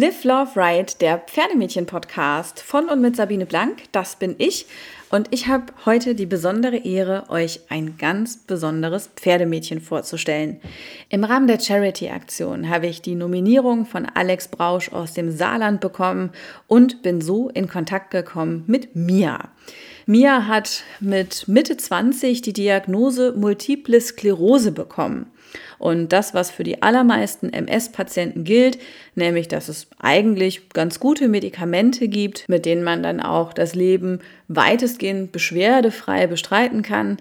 Live, Love, Ride, der Pferdemädchen-Podcast von und mit Sabine Blank. Das bin ich. Und ich habe heute die besondere Ehre, euch ein ganz besonderes Pferdemädchen vorzustellen. Im Rahmen der Charity-Aktion habe ich die Nominierung von Alex Brausch aus dem Saarland bekommen und bin so in Kontakt gekommen mit Mia. Mia hat mit Mitte 20 die Diagnose Multiple Sklerose bekommen. Und das, was für die allermeisten MS-Patienten gilt, nämlich, dass es eigentlich ganz gute Medikamente gibt, mit denen man dann auch das Leben weitestgehend beschwerdefrei bestreiten kann,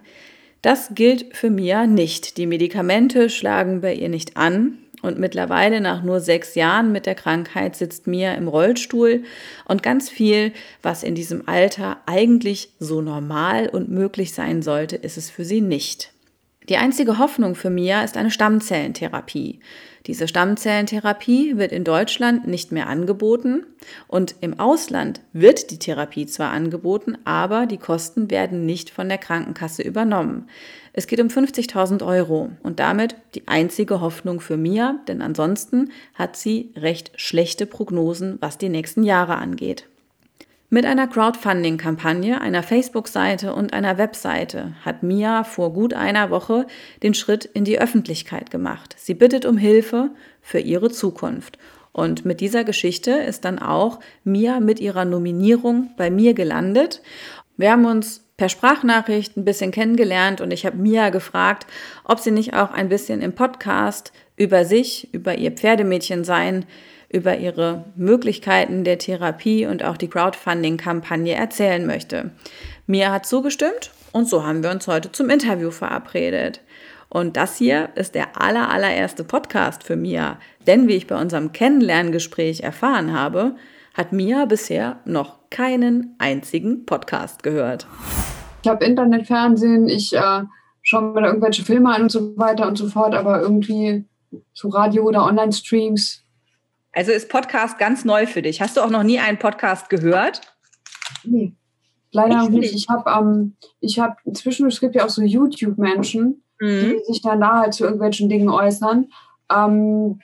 das gilt für Mia nicht. Die Medikamente schlagen bei ihr nicht an. Und mittlerweile nach nur sechs Jahren mit der Krankheit sitzt Mia im Rollstuhl und ganz viel, was in diesem Alter eigentlich so normal und möglich sein sollte, ist es für sie nicht. Die einzige Hoffnung für Mia ist eine Stammzellentherapie. Diese Stammzellentherapie wird in Deutschland nicht mehr angeboten und im Ausland wird die Therapie zwar angeboten, aber die Kosten werden nicht von der Krankenkasse übernommen. Es geht um 50.000 Euro und damit die einzige Hoffnung für Mia, denn ansonsten hat sie recht schlechte Prognosen, was die nächsten Jahre angeht. Mit einer Crowdfunding-Kampagne, einer Facebook-Seite und einer Webseite hat Mia vor gut einer Woche den Schritt in die Öffentlichkeit gemacht. Sie bittet um Hilfe für ihre Zukunft. Und mit dieser Geschichte ist dann auch Mia mit ihrer Nominierung bei mir gelandet. Wir haben uns per Sprachnachricht ein bisschen kennengelernt und ich habe Mia gefragt, ob sie nicht auch ein bisschen im Podcast über sich, über ihr Pferdemädchen sein, über ihre Möglichkeiten der Therapie und auch die Crowdfunding-Kampagne erzählen möchte. Mia hat zugestimmt und so haben wir uns heute zum Interview verabredet. Und das hier ist der aller, allererste Podcast für Mia. Denn wie ich bei unserem Kennenlerngespräch erfahren habe, hat Mia bisher noch keinen einzigen Podcast gehört. Ich habe Internet, Fernsehen, ich äh, schaue mir da irgendwelche Filme an und so weiter und so fort, aber irgendwie so Radio oder Online-Streams also ist Podcast ganz neu für dich. Hast du auch noch nie einen Podcast gehört? Nee, leider noch nicht. Ich habe ähm, ich hab, inzwischen, es gibt ja auch so YouTube-Menschen, mhm. die sich dann da halt zu irgendwelchen Dingen äußern. Ähm,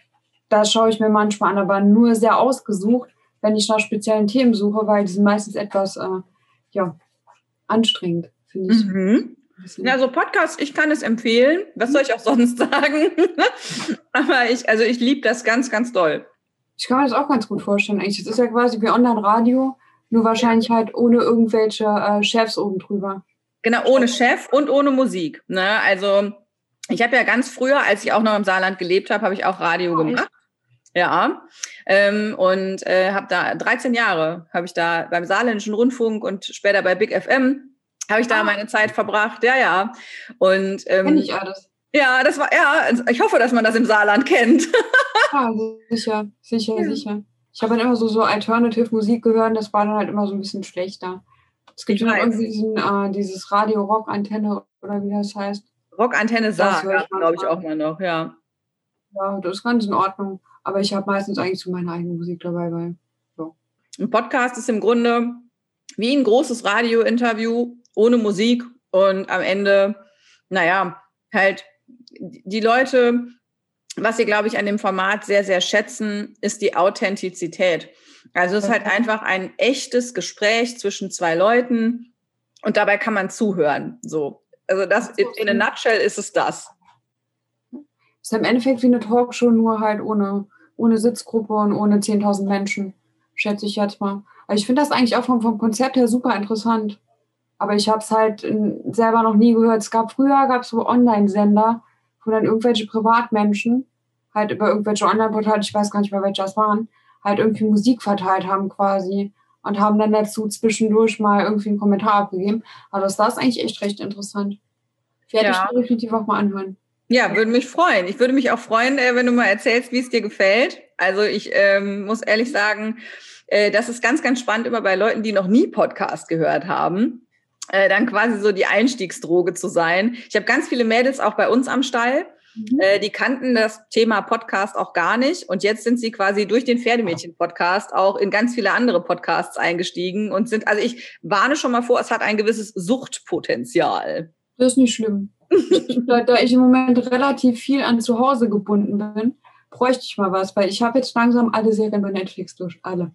da schaue ich mir manchmal an, aber nur sehr ausgesucht, wenn ich nach speziellen Themen suche, weil die sind meistens etwas äh, ja, anstrengend, finde ich. Mhm. Ja, so Podcast, ich kann es empfehlen. Was soll ich auch sonst sagen? aber ich, also ich liebe das ganz, ganz doll. Ich kann mir das auch ganz gut vorstellen. Eigentlich, das ist ja quasi wie Online-Radio, nur wahrscheinlich halt ohne irgendwelche äh, Chefs oben drüber. Genau, ohne Chef und ohne Musik. Ne? Also ich habe ja ganz früher, als ich auch noch im Saarland gelebt habe, habe ich auch Radio gemacht. Ja, ähm, und äh, habe da 13 Jahre habe ich da beim Saarländischen Rundfunk und später bei Big FM habe ich da ah. meine Zeit verbracht. Ja, ja. Und ähm, Kenn ich alles. Ja, das war, ja, ich hoffe, dass man das im Saarland kennt. ja, sicher, sicher, ja. sicher. Ich habe dann immer so, so Alternative-Musik gehört, das war dann halt immer so ein bisschen schlechter. Es gibt ja irgendwie diesen, äh, dieses Radio-Rock-Antenne oder wie das heißt. Rock-Antenne Saar, glaube ich, auch mal noch, ja. Ja, das ist ganz in Ordnung. Aber ich habe meistens eigentlich so meine eigene Musik dabei, weil, so. Ein Podcast ist im Grunde wie ein großes Radio-Interview ohne Musik und am Ende, naja, halt die Leute, was sie, glaube ich, an dem Format sehr, sehr schätzen, ist die Authentizität. Also es ist halt einfach ein echtes Gespräch zwischen zwei Leuten und dabei kann man zuhören. So. Also das in a nutshell ist es das. Ist im Endeffekt wie eine Talkshow, nur halt ohne, ohne Sitzgruppe und ohne 10.000 Menschen, schätze ich jetzt mal. Aber ich finde das eigentlich auch vom, vom Konzept her super interessant. Aber ich habe es halt selber noch nie gehört. Es gab früher gab es so Online-Sender, wo dann irgendwelche Privatmenschen halt über irgendwelche Online-Portale, ich weiß gar nicht mehr, welche das waren, halt irgendwie Musik verteilt haben quasi und haben dann dazu zwischendurch mal irgendwie einen Kommentar abgegeben. Also das ist eigentlich echt recht interessant. Werde ja. ich definitiv auch mal anhören. Ja, würde mich freuen. Ich würde mich auch freuen, äh, wenn du mal erzählst, wie es dir gefällt. Also ich ähm, muss ehrlich sagen, äh, das ist ganz, ganz spannend immer bei Leuten, die noch nie Podcast gehört haben äh, dann quasi so die Einstiegsdroge zu sein. Ich habe ganz viele Mädels auch bei uns am Stall. Mhm. Äh, die kannten das Thema Podcast auch gar nicht. Und jetzt sind sie quasi durch den Pferdemädchen-Podcast auch in ganz viele andere Podcasts eingestiegen und sind, also ich warne schon mal vor, es hat ein gewisses Suchtpotenzial. Das ist nicht schlimm. da, da ich im Moment relativ viel an zu Hause gebunden bin, bräuchte ich mal was, weil ich habe jetzt langsam alle Serien bei Netflix durch, alle.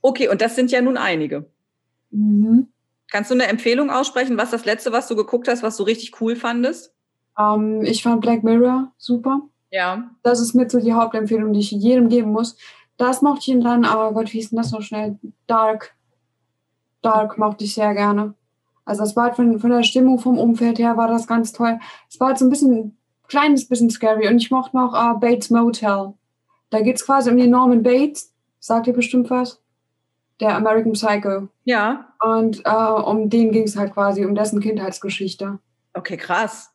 Okay, und das sind ja nun einige. Mhm. Kannst du eine Empfehlung aussprechen? Was das letzte, was du geguckt hast, was du richtig cool fandest? Ähm, ich fand Black Mirror super. Ja. Das ist mit so die Hauptempfehlung, die ich jedem geben muss. Das mochte ich dann, aber Gott, wie hieß denn das noch schnell? Dark. Dark mochte ich sehr gerne. Also das war halt von, von der Stimmung, vom Umfeld her war das ganz toll. Es war halt so ein bisschen, kleines bisschen scary. Und ich mochte noch uh, Bates Motel. Da geht es quasi um den Norman Bates. Sagt ihr bestimmt was? Der American Psycho. Ja. Und uh, um den ging es halt quasi, um dessen Kindheitsgeschichte. Okay, krass.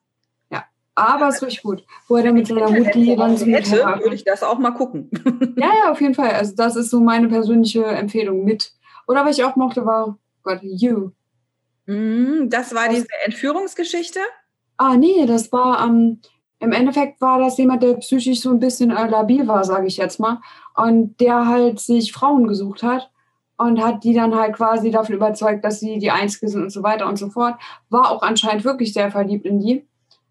Ja, aber es ist richtig gut. Wo er dann mit seiner Mutti dann so hätte, würde ich das auch mal gucken. ja, ja, auf jeden Fall. Also das ist so meine persönliche Empfehlung mit. Oder was ich auch mochte, war Gott, You. Mm, das war diese Entführungsgeschichte? Ah, nee, das war, ähm, im Endeffekt war das jemand, der psychisch so ein bisschen äh, labil war, sage ich jetzt mal. Und der halt sich Frauen gesucht hat und hat die dann halt quasi davon überzeugt, dass sie die Einzige sind und so weiter und so fort. War auch anscheinend wirklich sehr verliebt in die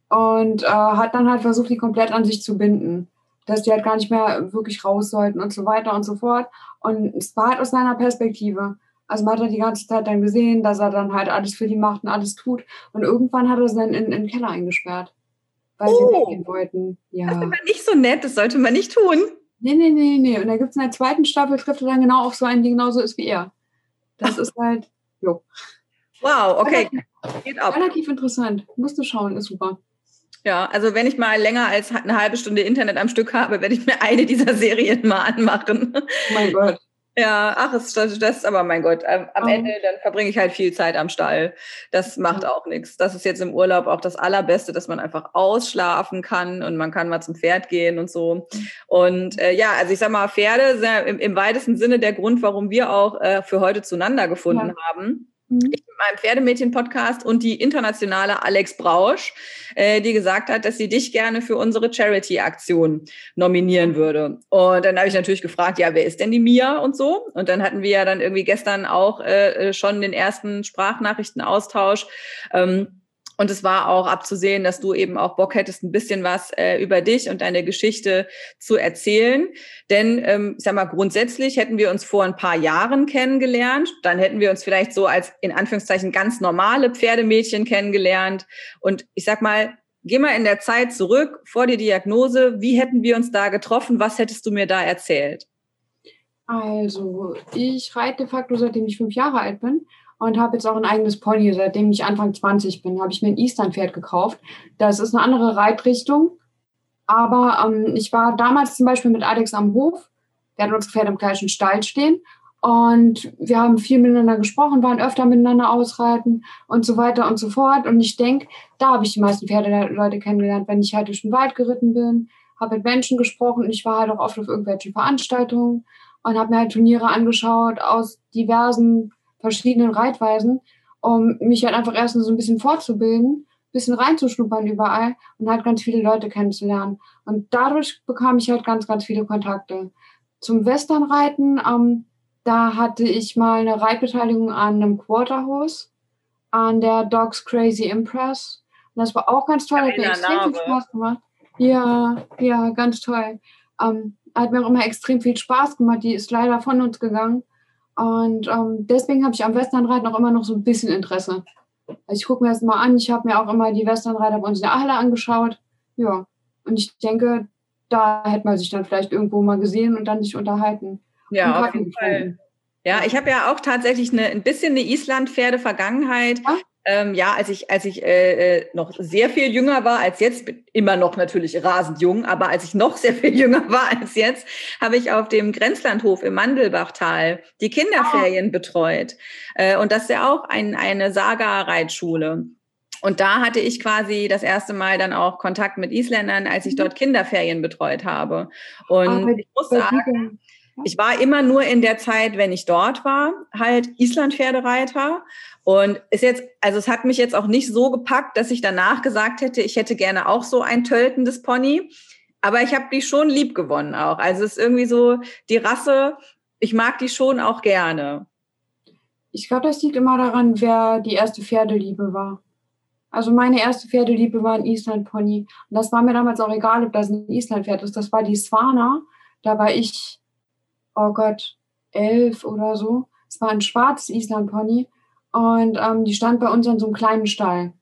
und äh, hat dann halt versucht, die komplett an sich zu binden. Dass die halt gar nicht mehr wirklich raus sollten und so weiter und so fort. Und es war halt aus seiner Perspektive. Also man hat die ganze Zeit dann gesehen, dass er dann halt alles für die macht und alles tut. Und irgendwann hat er sie dann in, in den Keller eingesperrt, weil oh. sie weggehen wollten. Ja. Das ist aber nicht so nett, das sollte man nicht tun. Nee, nee, nee, nee. Und da gibt es in der zweiten Staffel, trifft er dann genau auf so einen, der genauso ist wie er. Das ist halt, jo. Wow, okay. Relativ, Geht ab. Relativ interessant. Musst du schauen, ist super. Ja, also wenn ich mal länger als eine halbe Stunde Internet am Stück habe, werde ich mir eine dieser Serien mal anmachen. Oh mein Gott. Ja, ach, es ist aber mein Gott. Am, am oh. Ende dann verbringe ich halt viel Zeit am Stall. Das macht ja. auch nichts. Das ist jetzt im Urlaub auch das Allerbeste, dass man einfach ausschlafen kann und man kann mal zum Pferd gehen und so. Und äh, ja, also ich sag mal, Pferde sind im, im weitesten Sinne der Grund, warum wir auch äh, für heute zueinander gefunden ja. haben. Mhm. Mit meinem Pferdemädchen-Podcast und die internationale Alex Brausch, äh, die gesagt hat, dass sie dich gerne für unsere Charity-Aktion nominieren würde. Und dann habe ich natürlich gefragt, ja, wer ist denn die Mia und so? Und dann hatten wir ja dann irgendwie gestern auch äh, schon den ersten Sprachnachrichtenaustausch. Ähm, und es war auch abzusehen, dass du eben auch Bock hättest, ein bisschen was äh, über dich und deine Geschichte zu erzählen. Denn, ähm, ich sag mal, grundsätzlich hätten wir uns vor ein paar Jahren kennengelernt. Dann hätten wir uns vielleicht so als in Anführungszeichen ganz normale Pferdemädchen kennengelernt. Und ich sag mal, geh mal in der Zeit zurück vor die Diagnose. Wie hätten wir uns da getroffen? Was hättest du mir da erzählt? Also, ich reite de facto seitdem ich fünf Jahre alt bin und habe jetzt auch ein eigenes Pony. Seitdem ich Anfang 20 bin, habe ich mir ein Eastern-Pferd gekauft. Das ist eine andere Reitrichtung. Aber ähm, ich war damals zum Beispiel mit Alex am Hof. Wir hatten unsere Pferde im gleichen Stall stehen. Und wir haben viel miteinander gesprochen, waren öfter miteinander ausreiten und so weiter und so fort. Und ich denke, da habe ich die meisten Pferdeleute kennengelernt, wenn ich halt durch den Wald geritten bin, habe mit Menschen gesprochen und ich war halt auch oft auf irgendwelchen Veranstaltungen und habe mir halt Turniere angeschaut aus diversen verschiedenen Reitweisen, um mich halt einfach erstens so ein bisschen fortzubilden, ein bisschen reinzuschnuppern überall und halt ganz viele Leute kennenzulernen. Und dadurch bekam ich halt ganz, ganz viele Kontakte. Zum Westernreiten, ähm, da hatte ich mal eine Reitbeteiligung an einem Quarterhose, an der Dogs Crazy Impress. Und das war auch ganz toll, hat mir extrem viel Spaß gemacht. Ja, ja, ganz toll. Ähm, hat mir auch immer extrem viel Spaß gemacht. Die ist leider von uns gegangen. Und ähm, deswegen habe ich am Westernreiten auch immer noch so ein bisschen Interesse. Also ich gucke mir das mal an. Ich habe mir auch immer die Westernreiter bei uns in der Halle angeschaut. Ja. Und ich denke, da hätte man sich dann vielleicht irgendwo mal gesehen und dann sich unterhalten. Ja, auf jeden Fall. Ja, ich habe ja auch tatsächlich eine, ein bisschen eine Island-Pferde-Vergangenheit. Ja? Ähm, ja, als ich, als ich äh, äh, noch sehr viel jünger war als jetzt, bin immer noch natürlich rasend jung, aber als ich noch sehr viel jünger war als jetzt, habe ich auf dem Grenzlandhof im Mandelbachtal die Kinderferien oh. betreut. Äh, und das ist ja auch ein, eine Saga-Reitschule. Und da hatte ich quasi das erste Mal dann auch Kontakt mit Isländern, als ich mhm. dort Kinderferien betreut habe. Und oh, ich muss sagen, ich war immer nur in der Zeit, wenn ich dort war, halt Island-Pferdereiter. Und ist jetzt, also es hat mich jetzt auch nicht so gepackt, dass ich danach gesagt hätte, ich hätte gerne auch so ein töltendes Pony. Aber ich habe die schon lieb gewonnen auch. Also es ist irgendwie so die Rasse, ich mag die schon auch gerne. Ich glaube, das liegt immer daran, wer die erste Pferdeliebe war. Also meine erste Pferdeliebe war ein Island-Pony. Und das war mir damals auch egal, ob das ein Island-Pferd ist. Das war die Swana. Da war ich, oh Gott, elf oder so. Es war ein schwarzes Island-Pony. Und ähm, die stand bei uns in so einem kleinen Stall.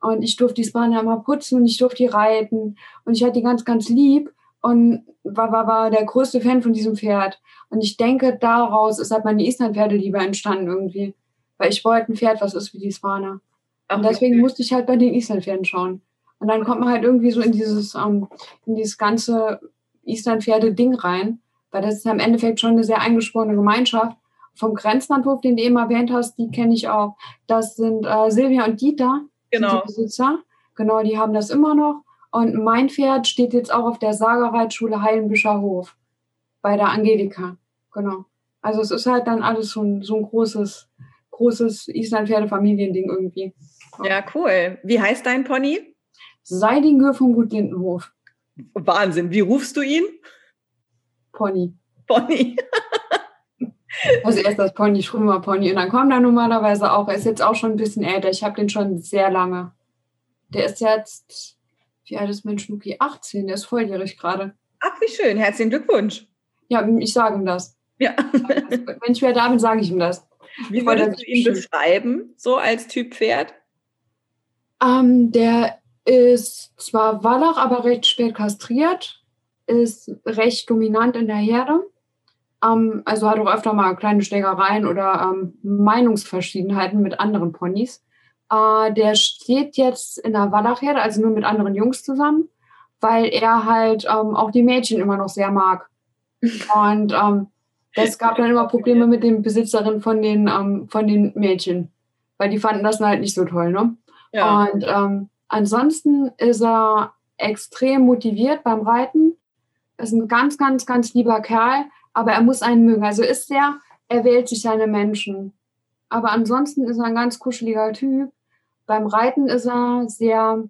Und ich durfte die Swana immer putzen und ich durfte die reiten. Und ich hatte die ganz, ganz lieb und war, war, war der größte Fan von diesem Pferd. Und ich denke, daraus ist halt meine Island-Pferdeliebe entstanden irgendwie. Weil ich wollte ein Pferd, was ist wie die Swana. Und deswegen musste ich halt bei den Island-Pferden schauen. Und dann kommt man halt irgendwie so in dieses, ähm, in dieses ganze Island-Pferde-Ding rein, weil das ist ja im Endeffekt schon eine sehr eingeschworene Gemeinschaft. Vom Grenzlandhof, den du eben erwähnt hast, die kenne ich auch. Das sind äh, Silvia und Dieter, genau. die Besitzer. Genau, die haben das immer noch. Und mein Pferd steht jetzt auch auf der Sagerreitschule Heilenbischer Hof bei der Angelika. Genau. Also es ist halt dann alles so ein, so ein großes, großes Island-Pferde-Familiending irgendwie. Ja, cool. Wie heißt dein Pony? Seidingür vom Gut Lindenhof. Wahnsinn. Wie rufst du ihn? Pony. Pony. also erst das Pony, mal Pony. Und dann kommt er normalerweise auch, er ist jetzt auch schon ein bisschen älter. Ich habe den schon sehr lange. Der ist jetzt, wie alt ist mein Schnucki? 18, der ist volljährig gerade. Ach, wie schön. Herzlichen Glückwunsch. Ja, ich sage ihm das. Ja. Wenn ich wieder da bin, sage ich ihm das. Wie würdest du ihn beschreiben, so als Typ Pferd? Ähm, der ist zwar Wallach, aber recht spät kastriert, ist recht dominant in der Herde. Ähm, also hat auch öfter mal kleine Schlägereien oder ähm, Meinungsverschiedenheiten mit anderen Ponys. Äh, der steht jetzt in der Wallach-Herde, also nur mit anderen Jungs zusammen, weil er halt ähm, auch die Mädchen immer noch sehr mag. Und ähm, es gab dann immer Probleme mit den Besitzerinnen von den, ähm, von den Mädchen, weil die fanden das halt nicht so toll. Ne? Ja. Und ähm, ansonsten ist er extrem motiviert beim Reiten. Ist ein ganz, ganz, ganz lieber Kerl, aber er muss einen mögen. Also ist er, er wählt sich seine Menschen. Aber ansonsten ist er ein ganz kuscheliger Typ. Beim Reiten ist er sehr,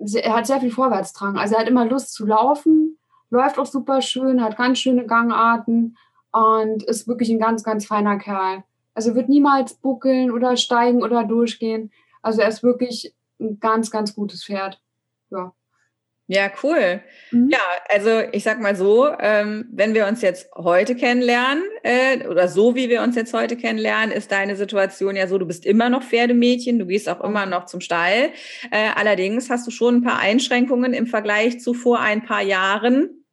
sehr er hat sehr viel Vorwärtsdrang. Also er hat immer Lust zu laufen läuft auch super schön, hat ganz schöne Gangarten und ist wirklich ein ganz, ganz feiner Kerl. Also wird niemals buckeln oder steigen oder durchgehen. Also er ist wirklich ein ganz, ganz gutes Pferd. Ja. Ja, cool. Mhm. Ja, also ich sag mal so, ähm, wenn wir uns jetzt heute kennenlernen, äh, oder so wie wir uns jetzt heute kennenlernen, ist deine Situation ja so, du bist immer noch Pferdemädchen, du gehst auch immer noch zum Stall. Äh, allerdings hast du schon ein paar Einschränkungen im Vergleich zu vor ein paar Jahren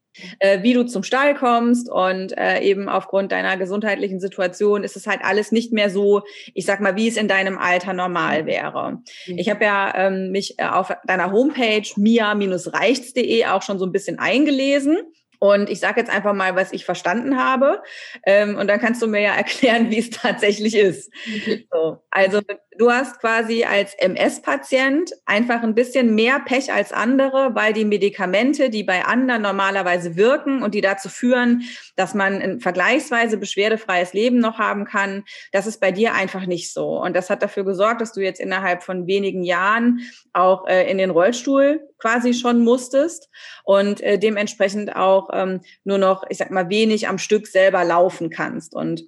wie du zum Stall kommst und äh, eben aufgrund deiner gesundheitlichen Situation ist es halt alles nicht mehr so, ich sag mal, wie es in deinem Alter normal mhm. wäre. Mhm. Ich habe ja ähm, mich äh, auf deiner Homepage mia-reichts.de auch schon so ein bisschen eingelesen und ich sage jetzt einfach mal, was ich verstanden habe. Ähm, und dann kannst du mir ja erklären, wie es tatsächlich ist. Okay. So, also du hast quasi als MS-Patient einfach ein bisschen mehr Pech als andere, weil die Medikamente, die bei anderen normalerweise wirken und die dazu führen, dass man ein vergleichsweise beschwerdefreies Leben noch haben kann, das ist bei dir einfach nicht so. Und das hat dafür gesorgt, dass du jetzt innerhalb von wenigen Jahren auch äh, in den Rollstuhl quasi schon musstest und äh, dementsprechend auch ähm, nur noch, ich sag mal, wenig am Stück selber laufen kannst. Und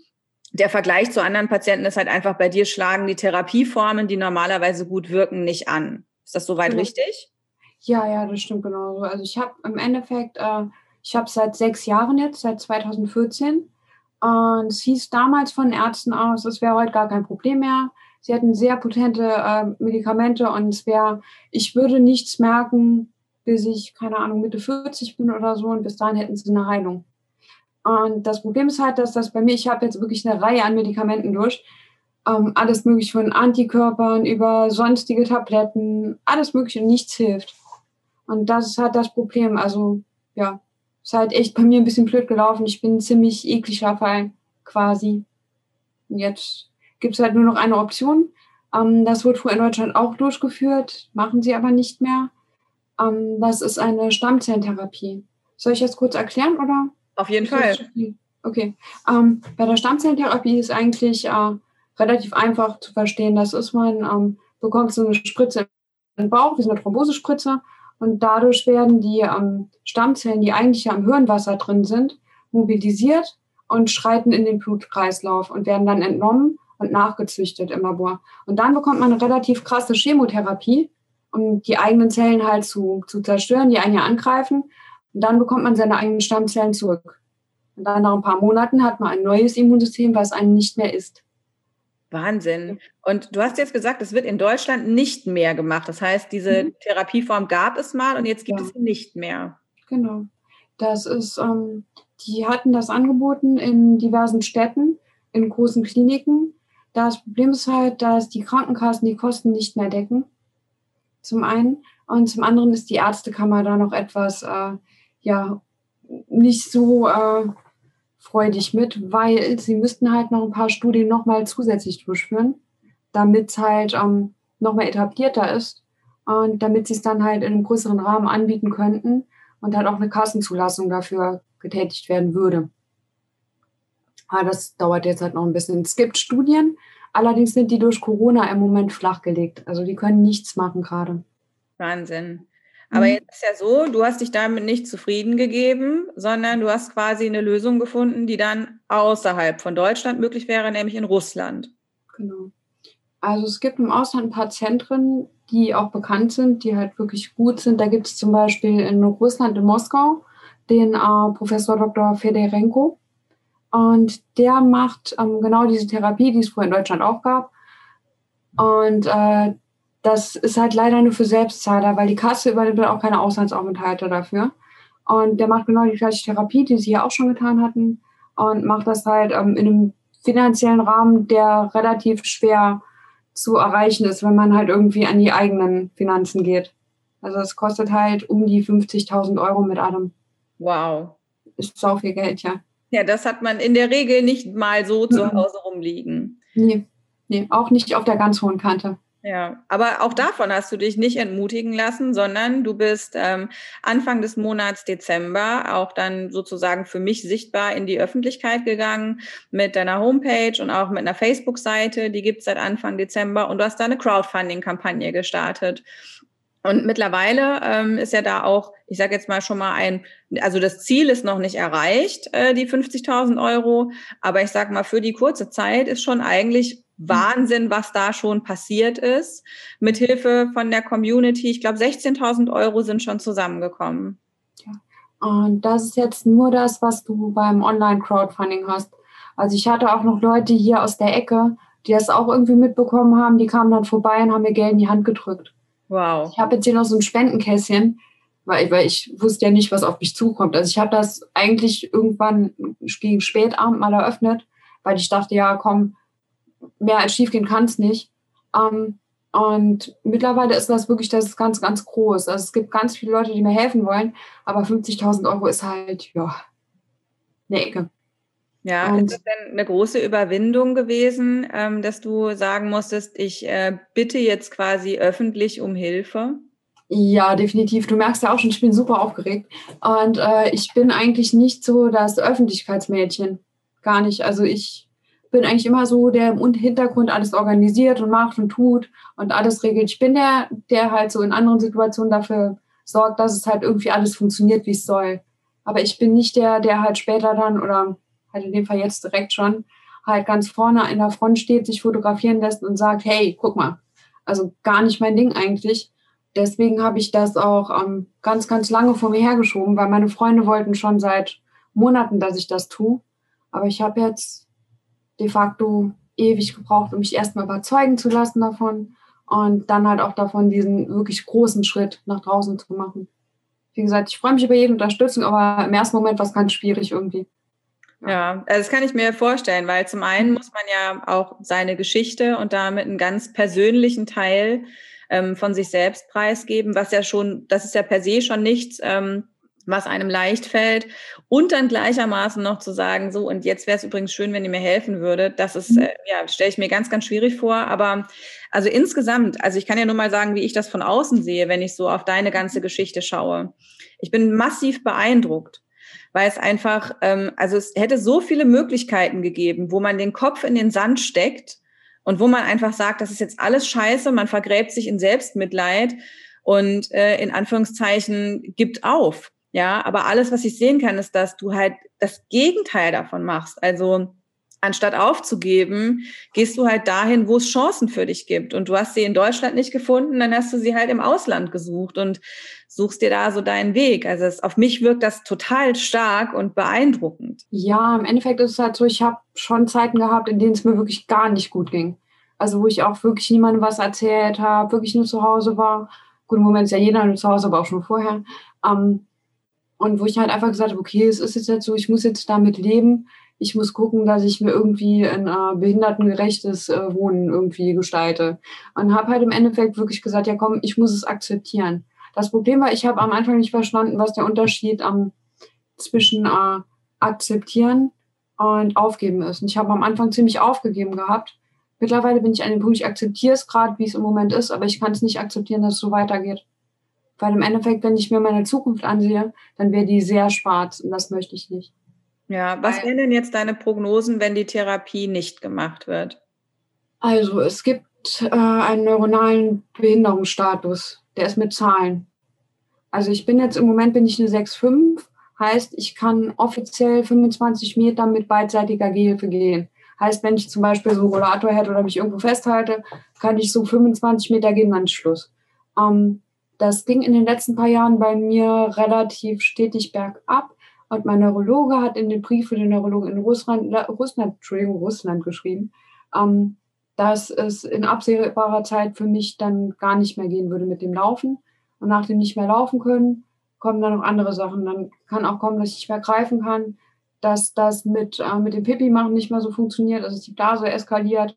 der Vergleich zu anderen Patienten ist halt einfach, bei dir schlagen die Therapieformen, die normalerweise gut wirken, nicht an. Ist das soweit genau. richtig? Ja, ja, das stimmt genauso. Also ich habe im Endeffekt, äh, ich habe seit sechs Jahren jetzt, seit 2014. Und es hieß damals von Ärzten aus, es wäre heute gar kein Problem mehr. Sie hatten sehr potente äh, Medikamente und es wäre, ich würde nichts merken, bis ich, keine Ahnung, Mitte 40 bin oder so und bis dahin hätten sie eine Heilung. Und das Problem ist halt, dass das bei mir, ich habe jetzt wirklich eine Reihe an Medikamenten durch. Ähm, alles mögliche von Antikörpern über sonstige Tabletten, alles mögliche, nichts hilft. Und das ist halt das Problem. Also, ja, ist halt echt bei mir ein bisschen blöd gelaufen. Ich bin ein ziemlich ekliger Fall, quasi. Und jetzt gibt es halt nur noch eine Option. Ähm, das wird in Deutschland auch durchgeführt, machen sie aber nicht mehr. Ähm, das ist eine Stammzellentherapie. Soll ich das kurz erklären oder? Auf jeden Fall. Okay. Ähm, bei der Stammzellentherapie ist eigentlich äh, relativ einfach zu verstehen. Das ist, man ähm, bekommt so eine Spritze im Bauch, wie so eine Thrombosespritze. Und dadurch werden die ähm, Stammzellen, die eigentlich ja im Hirnwasser drin sind, mobilisiert und schreiten in den Blutkreislauf und werden dann entnommen und nachgezüchtet im Labor. Und dann bekommt man eine relativ krasse Chemotherapie, um die eigenen Zellen halt zu, zu zerstören, die einen ja angreifen. Und dann bekommt man seine eigenen Stammzellen zurück. Und dann nach ein paar Monaten hat man ein neues Immunsystem, was einen nicht mehr ist. Wahnsinn. Und du hast jetzt gesagt, es wird in Deutschland nicht mehr gemacht. Das heißt, diese mhm. Therapieform gab es mal und jetzt gibt ja. es sie nicht mehr. Genau. Das ist, ähm, die hatten das angeboten in diversen Städten, in großen Kliniken. Das Problem ist halt, dass die Krankenkassen die Kosten nicht mehr decken. Zum einen. Und zum anderen ist die Ärztekammer da noch etwas, äh, ja, nicht so äh, freudig mit, weil sie müssten halt noch ein paar Studien nochmal zusätzlich durchführen, damit es halt ähm, nochmal etablierter ist und damit sie es dann halt in einem größeren Rahmen anbieten könnten und halt auch eine Kassenzulassung dafür getätigt werden würde. Aber das dauert jetzt halt noch ein bisschen. Es gibt Studien, allerdings sind die durch Corona im Moment flachgelegt. Also die können nichts machen gerade. Wahnsinn. Aber mhm. jetzt ist ja so, du hast dich damit nicht zufrieden gegeben, sondern du hast quasi eine Lösung gefunden, die dann außerhalb von Deutschland möglich wäre, nämlich in Russland. Genau. Also es gibt im Ausland ein paar Zentren, die auch bekannt sind, die halt wirklich gut sind. Da gibt es zum Beispiel in Russland, in Moskau, den äh, Professor Dr. Federenko. Und der macht ähm, genau diese Therapie, die es vorher in Deutschland auch gab. Und äh, das ist halt leider nur für Selbstzahler, weil die Kasse übernimmt auch keine Auslandsaufenthalte dafür. Und der macht genau die gleiche Therapie, die sie ja auch schon getan hatten. Und macht das halt ähm, in einem finanziellen Rahmen, der relativ schwer zu erreichen ist, wenn man halt irgendwie an die eigenen Finanzen geht. Also es kostet halt um die 50.000 Euro mit allem. Wow. Ist so viel Geld, ja. Ja, das hat man in der Regel nicht mal so zu Hause rumliegen. Nee, nee, auch nicht auf der ganz hohen Kante. Ja, aber auch davon hast du dich nicht entmutigen lassen, sondern du bist ähm, Anfang des Monats Dezember auch dann sozusagen für mich sichtbar in die Öffentlichkeit gegangen mit deiner Homepage und auch mit einer Facebook-Seite, die gibt es seit Anfang Dezember und du hast da eine Crowdfunding-Kampagne gestartet. Und mittlerweile ähm, ist ja da auch, ich sage jetzt mal schon mal ein, also das Ziel ist noch nicht erreicht, äh, die 50.000 Euro, aber ich sage mal, für die kurze Zeit ist schon eigentlich Wahnsinn, was da schon passiert ist. Mithilfe von der Community, ich glaube, 16.000 Euro sind schon zusammengekommen. Ja. Und das ist jetzt nur das, was du beim Online-Crowdfunding hast. Also ich hatte auch noch Leute hier aus der Ecke, die das auch irgendwie mitbekommen haben, die kamen dann vorbei und haben mir Geld in die Hand gedrückt. Wow. Ich habe jetzt hier noch so ein Spendenkästchen, weil, weil ich wusste ja nicht, was auf mich zukommt. Also ich habe das eigentlich irgendwann gegen Spätabend mal eröffnet, weil ich dachte, ja, komm, mehr als schief gehen kann es nicht. Ähm, und mittlerweile ist das wirklich, das ganz, ganz groß. Also es gibt ganz viele Leute, die mir helfen wollen, aber 50.000 Euro ist halt, ja, eine Ecke. Ja, und ist das denn eine große Überwindung gewesen, ähm, dass du sagen musstest, ich äh, bitte jetzt quasi öffentlich um Hilfe? Ja, definitiv. Du merkst ja auch schon, ich bin super aufgeregt. Und äh, ich bin eigentlich nicht so das Öffentlichkeitsmädchen. Gar nicht. Also ich bin eigentlich immer so, der im Hintergrund alles organisiert und macht und tut und alles regelt. Ich bin der, der halt so in anderen Situationen dafür sorgt, dass es halt irgendwie alles funktioniert, wie es soll. Aber ich bin nicht der, der halt später dann oder halt in dem Fall jetzt direkt schon halt ganz vorne in der Front steht, sich fotografieren lässt und sagt, hey, guck mal. Also gar nicht mein Ding eigentlich. Deswegen habe ich das auch ähm, ganz, ganz lange vor mir hergeschoben, weil meine Freunde wollten schon seit Monaten, dass ich das tue. Aber ich habe jetzt de facto ewig gebraucht, um mich erstmal überzeugen zu lassen davon und dann halt auch davon diesen wirklich großen Schritt nach draußen zu machen. Wie gesagt, ich freue mich über jede Unterstützung, aber im ersten Moment war es ganz schwierig irgendwie. Ja. ja, also das kann ich mir vorstellen, weil zum einen muss man ja auch seine Geschichte und damit einen ganz persönlichen Teil ähm, von sich selbst preisgeben, was ja schon, das ist ja per se schon nichts, ähm, was einem leicht fällt und dann gleichermaßen noch zu sagen, so und jetzt wäre es übrigens schön, wenn ihr mir helfen würdet. Das ist, mhm. äh, ja, stelle ich mir ganz, ganz schwierig vor. Aber also insgesamt, also ich kann ja nur mal sagen, wie ich das von außen sehe, wenn ich so auf deine ganze Geschichte schaue. Ich bin massiv beeindruckt, weil es einfach, ähm, also es hätte so viele Möglichkeiten gegeben, wo man den Kopf in den Sand steckt und wo man einfach sagt, das ist jetzt alles scheiße, man vergräbt sich in Selbstmitleid und äh, in Anführungszeichen gibt auf. Ja, aber alles, was ich sehen kann, ist, dass du halt das Gegenteil davon machst. Also anstatt aufzugeben, gehst du halt dahin, wo es Chancen für dich gibt. Und du hast sie in Deutschland nicht gefunden, dann hast du sie halt im Ausland gesucht und suchst dir da so deinen Weg. Also es, auf mich wirkt das total stark und beeindruckend. Ja, im Endeffekt ist es halt so, ich habe schon Zeiten gehabt, in denen es mir wirklich gar nicht gut ging. Also wo ich auch wirklich niemandem was erzählt habe, wirklich nur zu Hause war. Gut, im Moment ist ja jeder nur zu Hause, aber auch schon vorher. Ähm, und wo ich halt einfach gesagt habe, okay, es ist jetzt so, ich muss jetzt damit leben ich muss gucken, dass ich mir irgendwie ein äh, behindertengerechtes äh, Wohnen irgendwie gestalte. Und habe halt im Endeffekt wirklich gesagt, ja komm, ich muss es akzeptieren. Das Problem war, ich habe am Anfang nicht verstanden, was der Unterschied ähm, zwischen äh, akzeptieren und aufgeben ist. Und ich habe am Anfang ziemlich aufgegeben gehabt. Mittlerweile bin ich an dem Punkt, ich akzeptiere es gerade, wie es im Moment ist, aber ich kann es nicht akzeptieren, dass es so weitergeht. Weil im Endeffekt, wenn ich mir meine Zukunft ansehe, dann wäre die sehr schwarz und das möchte ich nicht. Ja, was wären denn jetzt deine Prognosen, wenn die Therapie nicht gemacht wird? Also es gibt äh, einen neuronalen Behinderungsstatus, der ist mit Zahlen. Also ich bin jetzt im Moment bin ich eine 6,5, heißt ich kann offiziell 25 Meter mit beidseitiger Gehhilfe gehen. Heißt, wenn ich zum Beispiel so einen Rollator hätte oder mich irgendwo festhalte, kann ich so 25 Meter gehen, dann ist Schluss. Ähm, das ging in den letzten paar Jahren bei mir relativ stetig bergab. Und mein Neurologe hat in den Brief für den Neurologen in Russland, Russland, Entschuldigung, Russland geschrieben, ähm, dass es in absehbarer Zeit für mich dann gar nicht mehr gehen würde mit dem Laufen. Und nach dem nicht mehr laufen können, kommen dann noch andere Sachen. Dann kann auch kommen, dass ich nicht mehr greifen kann, dass das mit, äh, mit dem Pipi machen nicht mehr so funktioniert, dass die Blase eskaliert,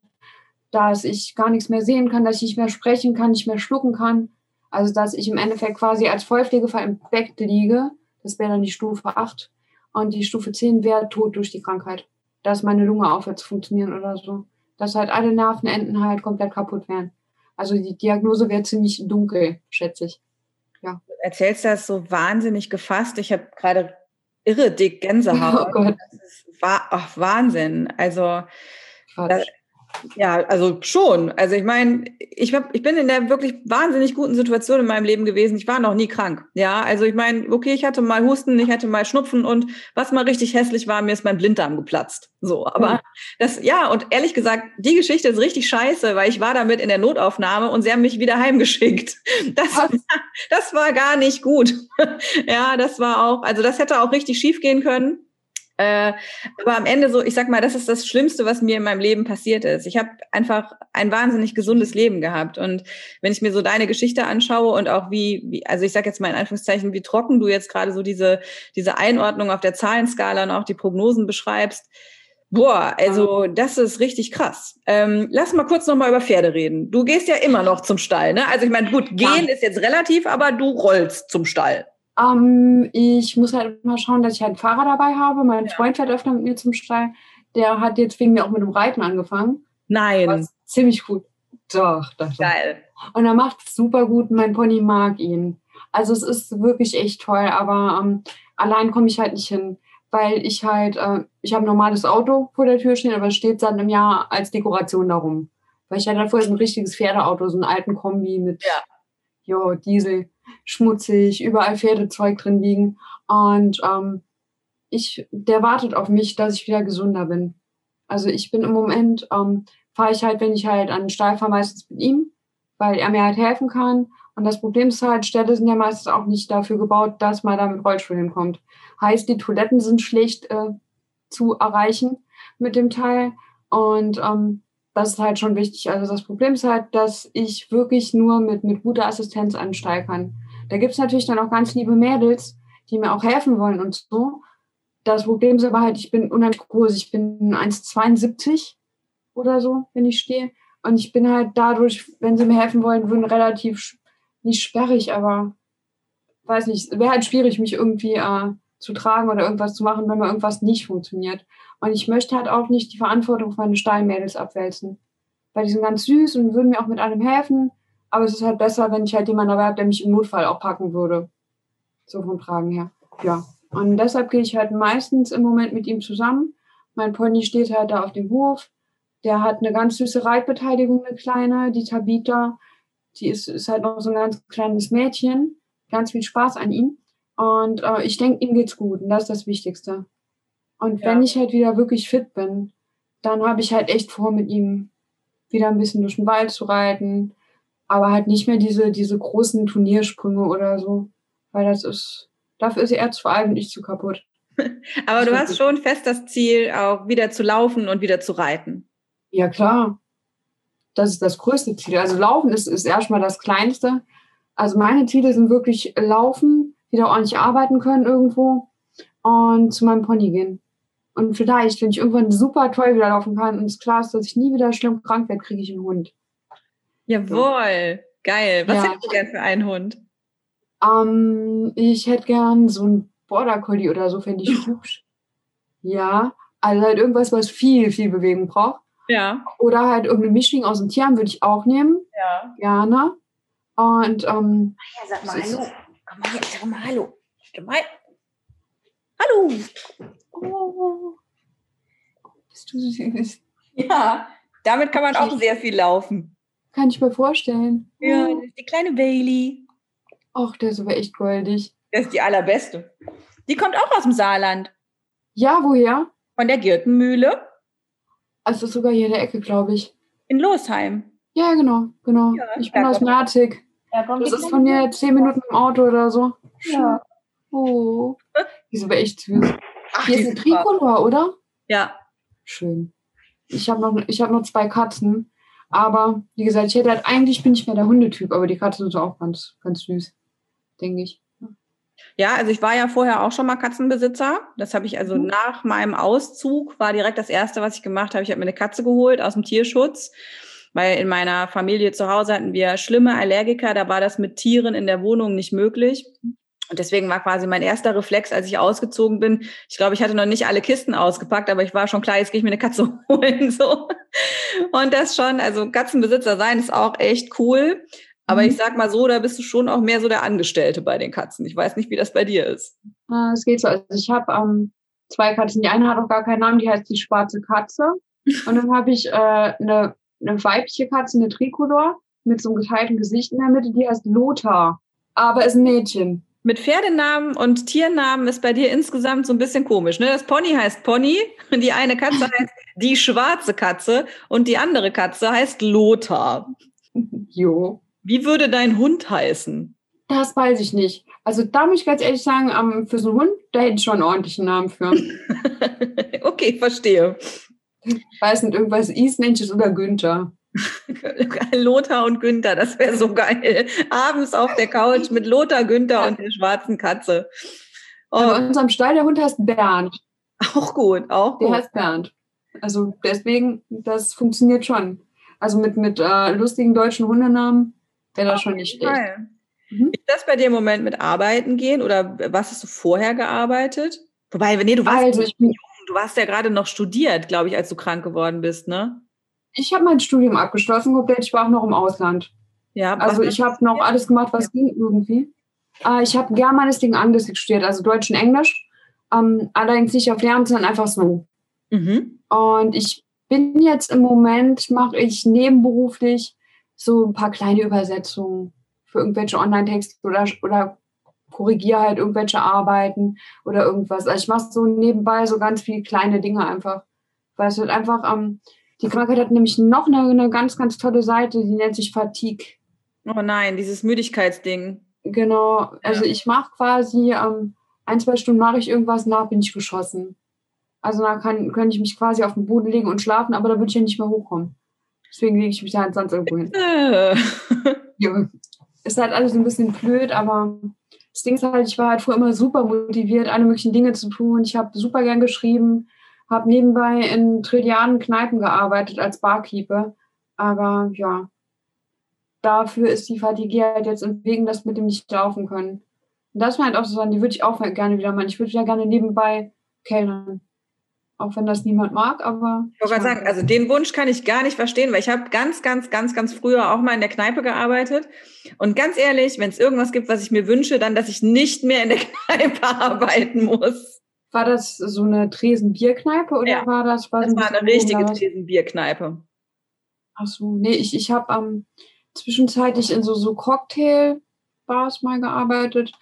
dass ich gar nichts mehr sehen kann, dass ich nicht mehr sprechen kann, nicht mehr schlucken kann. Also dass ich im Endeffekt quasi als Vollpflegefall im Bett liege das wäre dann die Stufe 8. Und die Stufe 10 wäre tot durch die Krankheit. Dass meine Lunge aufhört zu funktionieren oder so. Dass halt alle Nervenenden halt komplett kaputt wären. Also die Diagnose wäre ziemlich dunkel, schätze ich. Ja. Du erzählst das so wahnsinnig gefasst. Ich habe gerade irre dick Gänsehaut. Oh Gott. Das ist ach, Wahnsinn. Also da, ja, also schon. Also ich meine, ich, hab, ich bin in der wirklich wahnsinnig guten Situation in meinem Leben gewesen. Ich war noch nie krank. Ja, also ich meine, okay, ich hatte mal Husten, ich hatte mal Schnupfen und was mal richtig hässlich war, mir ist mein Blinddarm geplatzt. So, aber mhm. das, ja, und ehrlich gesagt, die Geschichte ist richtig scheiße, weil ich war damit in der Notaufnahme und sie haben mich wieder heimgeschickt. Das, war, das war gar nicht gut. ja, das war auch, also das hätte auch richtig schief gehen können. Äh, aber am Ende so, ich sag mal, das ist das Schlimmste, was mir in meinem Leben passiert ist. Ich habe einfach ein wahnsinnig gesundes Leben gehabt. Und wenn ich mir so deine Geschichte anschaue und auch wie, wie also ich sag jetzt mal in Anführungszeichen, wie trocken du jetzt gerade so diese, diese Einordnung auf der Zahlenskala und auch die Prognosen beschreibst, Boah, also das ist richtig krass. Ähm, lass mal kurz noch mal über Pferde reden. Du gehst ja immer noch zum Stall, ne? Also ich meine, gut, gehen ja. ist jetzt relativ, aber du rollst zum Stall. Ähm, ich muss halt mal schauen, dass ich halt einen Fahrer dabei habe. Mein ja. Freund fährt öfter mit mir zum Stall. Der hat jetzt wegen mir auch mit dem Reiten angefangen. Nein. ziemlich gut. Doch, doch. Geil. Und er macht es super gut. Mein Pony mag ihn. Also es ist wirklich echt toll, aber ähm, allein komme ich halt nicht hin, weil ich halt, äh, ich habe ein normales Auto vor der Tür stehen, aber es steht seit einem Jahr als Dekoration darum. Weil ich hatte vorher so ein richtiges Pferdeauto, so einen alten Kombi mit ja. jo, Diesel schmutzig, überall Pferdezeug drin liegen. Und ähm, ich, der wartet auf mich, dass ich wieder gesunder bin. Also ich bin im Moment, ähm, fahre ich halt, wenn ich halt an den Stall fahre, meistens mit ihm, weil er mir halt helfen kann. Und das Problem ist halt, Ställe sind ja meistens auch nicht dafür gebaut, dass man da mit Rollstuhl hinkommt. Heißt, die Toiletten sind schlecht äh, zu erreichen mit dem Teil. Und ähm, das ist halt schon wichtig. Also das Problem ist halt, dass ich wirklich nur mit, mit guter Assistenz ansteigen kann. Da gibt es natürlich dann auch ganz liebe Mädels, die mir auch helfen wollen und so. Das Problem ist aber halt, ich bin unheimlich groß. Ich bin 1,72 oder so, wenn ich stehe. Und ich bin halt dadurch, wenn sie mir helfen wollen, würden relativ nicht sperrig, aber weiß nicht, wäre halt schwierig, mich irgendwie äh, zu tragen oder irgendwas zu machen, wenn mal irgendwas nicht funktioniert. Und ich möchte halt auch nicht die Verantwortung für meine Steinmädels abwälzen. Weil die sind ganz süß und würden mir auch mit allem helfen. Aber es ist halt besser, wenn ich halt jemanden dabei habe, der mich im Notfall auch packen würde. So vom Tragen her. Ja. Und deshalb gehe ich halt meistens im Moment mit ihm zusammen. Mein Pony steht halt da auf dem Hof. Der hat eine ganz süße Reitbeteiligung, eine kleine, die Tabita. Die ist, ist halt noch so ein ganz kleines Mädchen. Ganz viel Spaß an ihm. Und äh, ich denke, ihm geht's gut. Und das ist das Wichtigste. Und ja. wenn ich halt wieder wirklich fit bin, dann habe ich halt echt vor, mit ihm wieder ein bisschen durch den Wald zu reiten. Aber halt nicht mehr diese, diese großen Turniersprünge oder so. Weil das ist, dafür ist er zu alt und ich zu kaputt. Aber du hast schon fest das Ziel, auch wieder zu laufen und wieder zu reiten. Ja, klar. Das ist das größte Ziel. Also Laufen ist, ist erstmal das Kleinste. Also meine Ziele sind wirklich Laufen, wieder ordentlich arbeiten können irgendwo und zu meinem Pony gehen. Und vielleicht, wenn ich irgendwann super toll wieder laufen kann und es klar ist, dass ich nie wieder schlimm krank werde, kriege ich einen Hund. Jawohl, geil. Was ja. hättest du gern für einen Hund? Ähm, ich hätte gern so einen Border Collie oder so, fände ich hübsch. Ja, also halt irgendwas, was viel, viel Bewegung braucht. Ja. Oder halt irgendeine Mischung aus dem Tieren würde ich auch nehmen. Ja. Gerne. Und, ähm. Ja, sag mal Hallo. Komm mal sag mal Hallo. Komm mal. Hallo. Oh. Bist du süß. Ja, damit kann man auch sehr viel laufen. Kann ich mir vorstellen. Ja, das ist die kleine Bailey. Ach, der ist aber echt goldig. Der ist die allerbeste. Die kommt auch aus dem Saarland. Ja, woher? Von der Girtenmühle. Also sogar hier in der Ecke, glaube ich. In Losheim. Ja, genau, genau. Ja, ich bin aus Merzig. Das ist von mir zehn Minuten im Auto oder so. Ja. Oh. Die ist aber echt süß. Ach, die ist ein Tricolor, oder? Ja. Schön. Ich habe noch, hab noch zwei Katzen. Aber wie gesagt, ich hätte halt, eigentlich bin ich mehr der Hundetyp, aber die Katzen sind auch ganz, ganz süß, denke ich. Ja, also ich war ja vorher auch schon mal Katzenbesitzer. Das habe ich also mhm. nach meinem Auszug war direkt das erste, was ich gemacht habe. Ich habe mir eine Katze geholt aus dem Tierschutz, weil in meiner Familie zu Hause hatten wir schlimme Allergiker. Da war das mit Tieren in der Wohnung nicht möglich. Und deswegen war quasi mein erster Reflex, als ich ausgezogen bin. Ich glaube, ich hatte noch nicht alle Kisten ausgepackt, aber ich war schon klar, jetzt gehe ich mir eine Katze holen. So. Und das schon, also Katzenbesitzer sein ist auch echt cool. Aber mhm. ich sag mal so, da bist du schon auch mehr so der Angestellte bei den Katzen. Ich weiß nicht, wie das bei dir ist. Es geht so. Also ich habe ähm, zwei Katzen. Die eine hat auch gar keinen Namen, die heißt die schwarze Katze. Und dann habe ich äh, eine, eine weibliche Katze, eine Tricolor, mit so einem geteilten Gesicht in der Mitte, die heißt Lothar. Aber ist ein Mädchen. Mit Pferdenamen und Tiernamen ist bei dir insgesamt so ein bisschen komisch. Ne? Das Pony heißt Pony und die eine Katze heißt die schwarze Katze und die andere Katze heißt Lothar. Jo. Wie würde dein Hund heißen? Das weiß ich nicht. Also da muss ich ganz ehrlich sagen, für so einen Hund, da hätte ich schon einen ordentlichen Namen für. okay, verstehe. Ich weiß nicht, irgendwas Isländisches oder Günther. Lothar und Günther, das wäre so geil. Abends auf der Couch mit Lothar, Günther und der schwarzen Katze. Oh. Bei unserem Stall, der Hund heißt Bernd. Auch gut, auch gut. Der heißt Bernd. Also deswegen, das funktioniert schon. Also mit, mit äh, lustigen deutschen Hundenamen Wäre das schon nicht schlecht. Mhm. Ist das bei dir im Moment mit Arbeiten gehen oder was hast du vorher gearbeitet? Wobei, nee, du warst, also, jung, du warst ja gerade noch studiert, glaube ich, als du krank geworden bist, ne? Ich habe mein Studium abgeschlossen, komplett. Ich war auch noch im Ausland. Ja, also ich habe noch alles gemacht, was ging irgendwie. Äh, ich habe Germanistik und Anglistik studiert, also Deutsch und Englisch. Ähm, allerdings nicht auf Lehramt, sondern einfach so. Mhm. Und ich bin jetzt im Moment, mache ich nebenberuflich so ein paar kleine Übersetzungen für irgendwelche Online-Texte oder, oder korrigiere halt irgendwelche Arbeiten oder irgendwas. Also ich mache so nebenbei so ganz viele kleine Dinge einfach. Weil es halt einfach, ähm, die Krankheit hat nämlich noch eine, eine ganz, ganz tolle Seite, die nennt sich Fatigue. Oh nein, dieses Müdigkeitsding. Genau, also ja. ich mache quasi, ähm, ein, zwei Stunden mache ich irgendwas, nach bin ich geschossen. Also da kann, könnte ich mich quasi auf den Boden legen und schlafen, aber da würde ich ja nicht mehr hochkommen. Deswegen lege ich mich halt sonst irgendwo hin. Äh. ja. Ist halt alles ein bisschen blöd, aber das Ding ist halt, ich war halt vorher immer super motiviert, alle möglichen Dinge zu tun. Ich habe super gern geschrieben, habe nebenbei in Trilliarden Kneipen gearbeitet als Barkeeper. Aber ja, dafür ist die Fatigue halt jetzt und wegen das mit dem nicht laufen können. Und das war halt auch so Sachen, die würde ich auch gerne wieder machen. Ich würde ja gerne nebenbei kellnern. Auch wenn das niemand mag, aber. Ich wollte gerade sagen, also den Wunsch kann ich gar nicht verstehen, weil ich habe ganz, ganz, ganz, ganz früher auch mal in der Kneipe gearbeitet. Und ganz ehrlich, wenn es irgendwas gibt, was ich mir wünsche, dann, dass ich nicht mehr in der Kneipe arbeiten muss. War das so eine Tresen-Bierkneipe oder ja, war das? War das war eine richtige Tresen-Bierkneipe. Ach so, nee, ich, ich habe ähm, zwischenzeitlich in so, so Cocktail-Bars mal gearbeitet,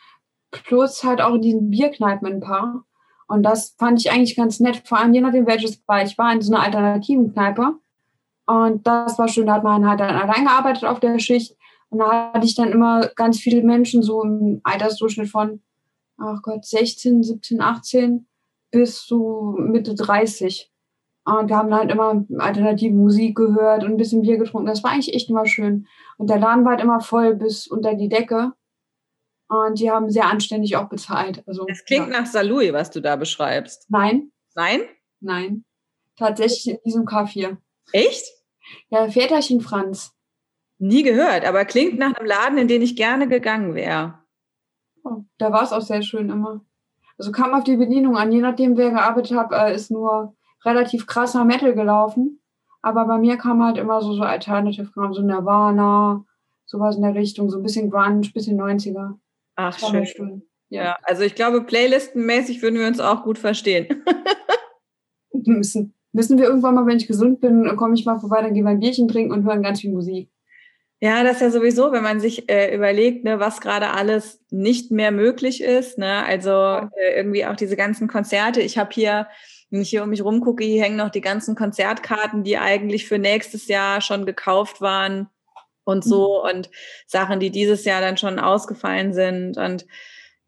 plus halt auch in diesen Bierkneipen ein paar. Und das fand ich eigentlich ganz nett, vor allem je nachdem, welches war. Ich war in so einer alternativen Kneipe und das war schön, da hat man halt dann allein gearbeitet auf der Schicht und da hatte ich dann immer ganz viele Menschen so im Altersdurchschnitt von, ach Gott, 16, 17, 18 bis so Mitte 30. Und wir haben halt immer alternative Musik gehört und ein bisschen Bier getrunken. Das war eigentlich echt immer schön. Und der Laden war halt immer voll bis unter die Decke. Und die haben sehr anständig auch bezahlt. Also, das klingt ja. nach Salui, was du da beschreibst. Nein. Nein? Nein. Tatsächlich in diesem K4. Echt? Ja, Väterchen Franz. Nie gehört, aber klingt nach einem Laden, in den ich gerne gegangen wäre. Oh, da war es auch sehr schön immer. Also kam auf die Bedienung an, je nachdem, wer gearbeitet hat, äh, ist nur relativ krasser Metal gelaufen. Aber bei mir kam halt immer so, so Alternative Kram, so Nirvana, sowas in der Richtung, so ein bisschen Grunge, bisschen 90er. Ach, schön. schön. Ja. also ich glaube, playlistenmäßig würden wir uns auch gut verstehen. müssen, müssen wir irgendwann mal, wenn ich gesund bin, komme ich mal vorbei, dann gehen wir ein Bierchen trinken und hören ganz viel Musik. Ja, das ist ja sowieso, wenn man sich äh, überlegt, ne, was gerade alles nicht mehr möglich ist. Ne? Also äh, irgendwie auch diese ganzen Konzerte. Ich habe hier, wenn ich hier um mich rumgucke, hier hängen noch die ganzen Konzertkarten, die eigentlich für nächstes Jahr schon gekauft waren und so mhm. und Sachen, die dieses Jahr dann schon ausgefallen sind. Und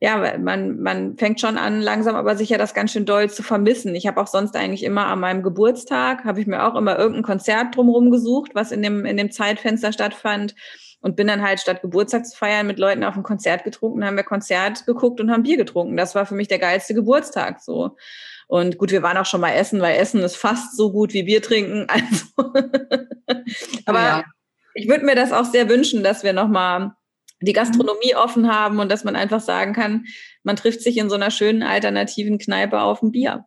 ja, man, man fängt schon an, langsam aber sicher das ganz schön doll zu vermissen. Ich habe auch sonst eigentlich immer an meinem Geburtstag, habe ich mir auch immer irgendein Konzert drumherum gesucht, was in dem, in dem Zeitfenster stattfand. Und bin dann halt statt Geburtstag zu feiern mit Leuten auf ein Konzert getrunken, haben wir Konzert geguckt und haben Bier getrunken. Das war für mich der geilste Geburtstag so. Und gut, wir waren auch schon mal essen, weil Essen ist fast so gut wie Bier trinken. Also. aber ja. Ich würde mir das auch sehr wünschen, dass wir nochmal die Gastronomie offen haben und dass man einfach sagen kann, man trifft sich in so einer schönen alternativen Kneipe auf ein Bier.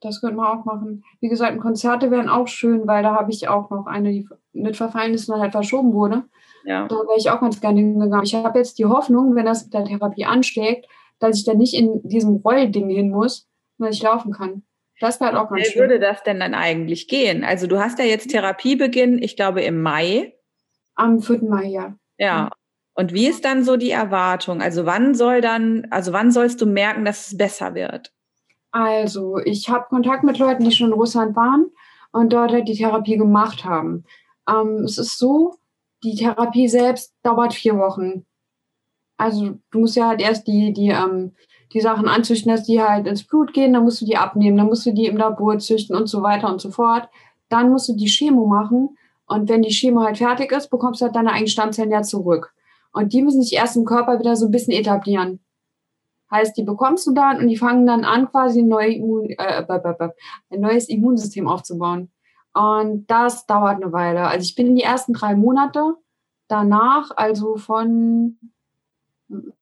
Das könnte man auch machen. Wie gesagt, Konzerte wären auch schön, weil da habe ich auch noch eine, die nicht verfallen ist und halt verschoben wurde. Ja. Da wäre ich auch ganz gerne hingegangen. Ich habe jetzt die Hoffnung, wenn das mit der Therapie ansteckt, dass ich dann nicht in diesem Rollding hin muss, sondern ich laufen kann. Das wäre halt auch ganz Wie schön. würde das denn dann eigentlich gehen? Also du hast ja jetzt Therapiebeginn, ich glaube im Mai. Am 4. Mai, ja. Ja, und wie ist dann so die Erwartung? Also wann soll dann, also wann sollst du merken, dass es besser wird? Also, ich habe Kontakt mit Leuten, die schon in Russland waren und dort halt die Therapie gemacht haben. Ähm, es ist so, die Therapie selbst dauert vier Wochen. Also du musst ja halt erst die, die, ähm, die Sachen anzüchten, dass die halt ins Blut gehen, dann musst du die abnehmen, dann musst du die im Labor züchten und so weiter und so fort. Dann musst du die Chemo machen und wenn die Chemo halt fertig ist, bekommst du halt deine eigenen Stammzellen ja zurück. Und die müssen sich erst im Körper wieder so ein bisschen etablieren. Heißt, die bekommst du dann und die fangen dann an, quasi ein, neue Immun, äh, ein neues Immunsystem aufzubauen. Und das dauert eine Weile. Also ich bin in die ersten drei Monate danach, also von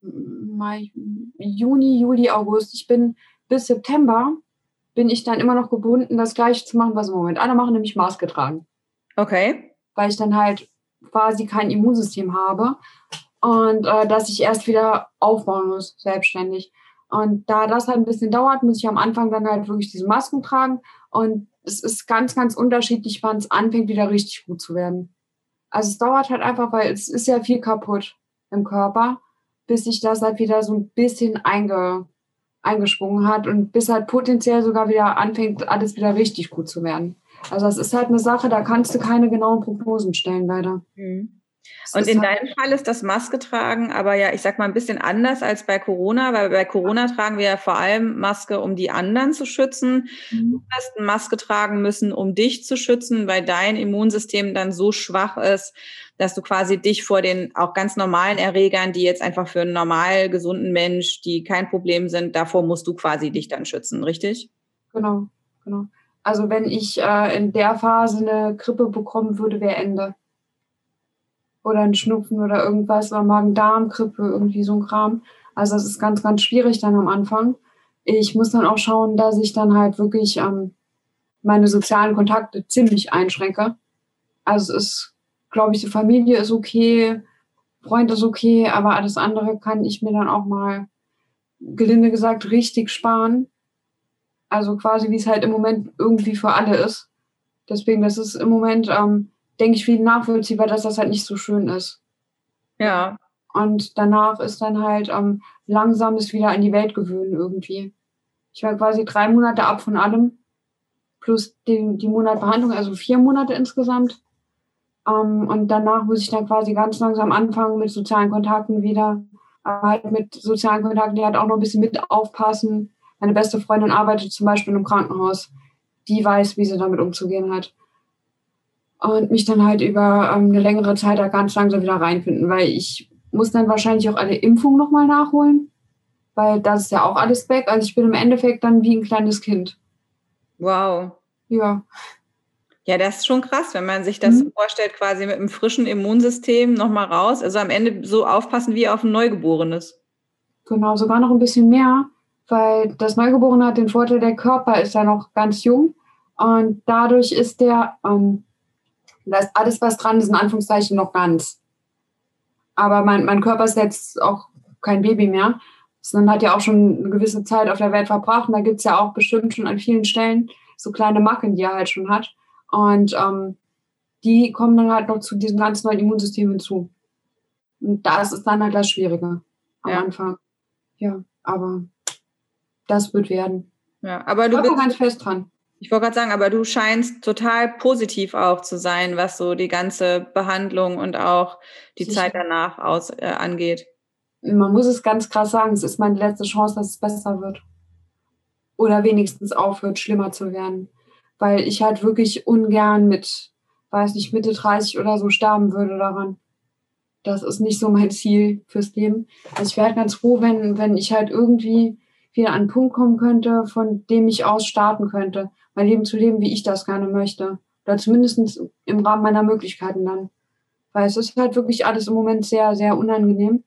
Mai, Juni, Juli, August, ich bin bis September, bin ich dann immer noch gebunden, das Gleiche zu machen, was im Moment alle machen, nämlich Maske tragen. Okay. Weil ich dann halt quasi kein Immunsystem habe und äh, dass ich erst wieder aufbauen muss, selbstständig. Und da das halt ein bisschen dauert, muss ich am Anfang dann halt wirklich diese Masken tragen. Und es ist ganz, ganz unterschiedlich, wann es anfängt, wieder richtig gut zu werden. Also es dauert halt einfach, weil es ist ja viel kaputt im Körper, bis sich das halt wieder so ein bisschen einge, eingeschwungen hat und bis halt potenziell sogar wieder anfängt, alles wieder richtig gut zu werden. Also es ist halt eine Sache, da kannst du keine genauen Prognosen stellen, leider. Mhm. Und in deinem Fall ist das Maske tragen, aber ja, ich sag mal ein bisschen anders als bei Corona, weil bei Corona tragen wir ja vor allem Maske, um die anderen zu schützen. Mhm. Du hast eine Maske tragen müssen, um dich zu schützen, weil dein Immunsystem dann so schwach ist, dass du quasi dich vor den auch ganz normalen Erregern, die jetzt einfach für einen normal gesunden Mensch, die kein Problem sind, davor musst du quasi dich dann schützen, richtig? Genau, genau. Also wenn ich äh, in der Phase eine Grippe bekommen würde, wäre Ende. Oder ein Schnupfen oder irgendwas oder Magen-Darm-Grippe, irgendwie so ein Kram. Also das ist ganz, ganz schwierig dann am Anfang. Ich muss dann auch schauen, dass ich dann halt wirklich ähm, meine sozialen Kontakte ziemlich einschränke. Also es ist, glaube ich, die Familie ist okay, Freund ist okay, aber alles andere kann ich mir dann auch mal, gelinde gesagt, richtig sparen. Also quasi, wie es halt im Moment irgendwie für alle ist. Deswegen, das ist im Moment, ähm, denke ich, viel nachvollziehbar, dass das halt nicht so schön ist. Ja. Und danach ist dann halt ähm, langsames wieder an die Welt gewöhnen irgendwie. Ich war quasi drei Monate ab von allem, plus die, die Monat Behandlung, also vier Monate insgesamt. Ähm, und danach muss ich dann quasi ganz langsam anfangen mit sozialen Kontakten wieder. Aber halt mit sozialen Kontakten, die halt auch noch ein bisschen mit aufpassen. Meine beste Freundin arbeitet zum Beispiel im Krankenhaus. Die weiß, wie sie damit umzugehen hat. Und mich dann halt über ähm, eine längere Zeit da ganz langsam wieder reinfinden, weil ich muss dann wahrscheinlich auch alle Impfungen nochmal nachholen, weil das ist ja auch alles weg. Also ich bin im Endeffekt dann wie ein kleines Kind. Wow. Ja. Ja, das ist schon krass, wenn man sich das mhm. vorstellt, quasi mit einem frischen Immunsystem nochmal raus. Also am Ende so aufpassen wie auf ein Neugeborenes. Genau, sogar noch ein bisschen mehr, weil das Neugeborene hat den Vorteil, der Körper ist ja noch ganz jung und dadurch ist der, ähm, da ist alles, was dran ist, in Anführungszeichen noch ganz. Aber mein, mein Körper ist jetzt auch kein Baby mehr, sondern hat ja auch schon eine gewisse Zeit auf der Welt verbracht und da gibt es ja auch bestimmt schon an vielen Stellen so kleine Macken, die er halt schon hat. Und ähm, die kommen dann halt noch zu diesem ganz neuen Immunsystem hinzu. Und das ist dann halt das Schwierige am ja. Anfang. Ja, aber das wird werden. Ja, aber du bist ganz fest dran. Ich wollte gerade sagen, aber du scheinst total positiv auch zu sein, was so die ganze Behandlung und auch die Sicher. Zeit danach aus, äh, angeht. Man muss es ganz krass sagen, es ist meine letzte Chance, dass es besser wird. Oder wenigstens aufhört, schlimmer zu werden weil ich halt wirklich ungern mit, weiß nicht, Mitte 30 oder so sterben würde daran. Das ist nicht so mein Ziel fürs Leben. Also ich wäre halt ganz froh, wenn, wenn ich halt irgendwie wieder an einen Punkt kommen könnte, von dem ich aus starten könnte, mein Leben zu leben, wie ich das gerne möchte. Oder zumindest im Rahmen meiner Möglichkeiten dann. Weil es ist halt wirklich alles im Moment sehr, sehr unangenehm.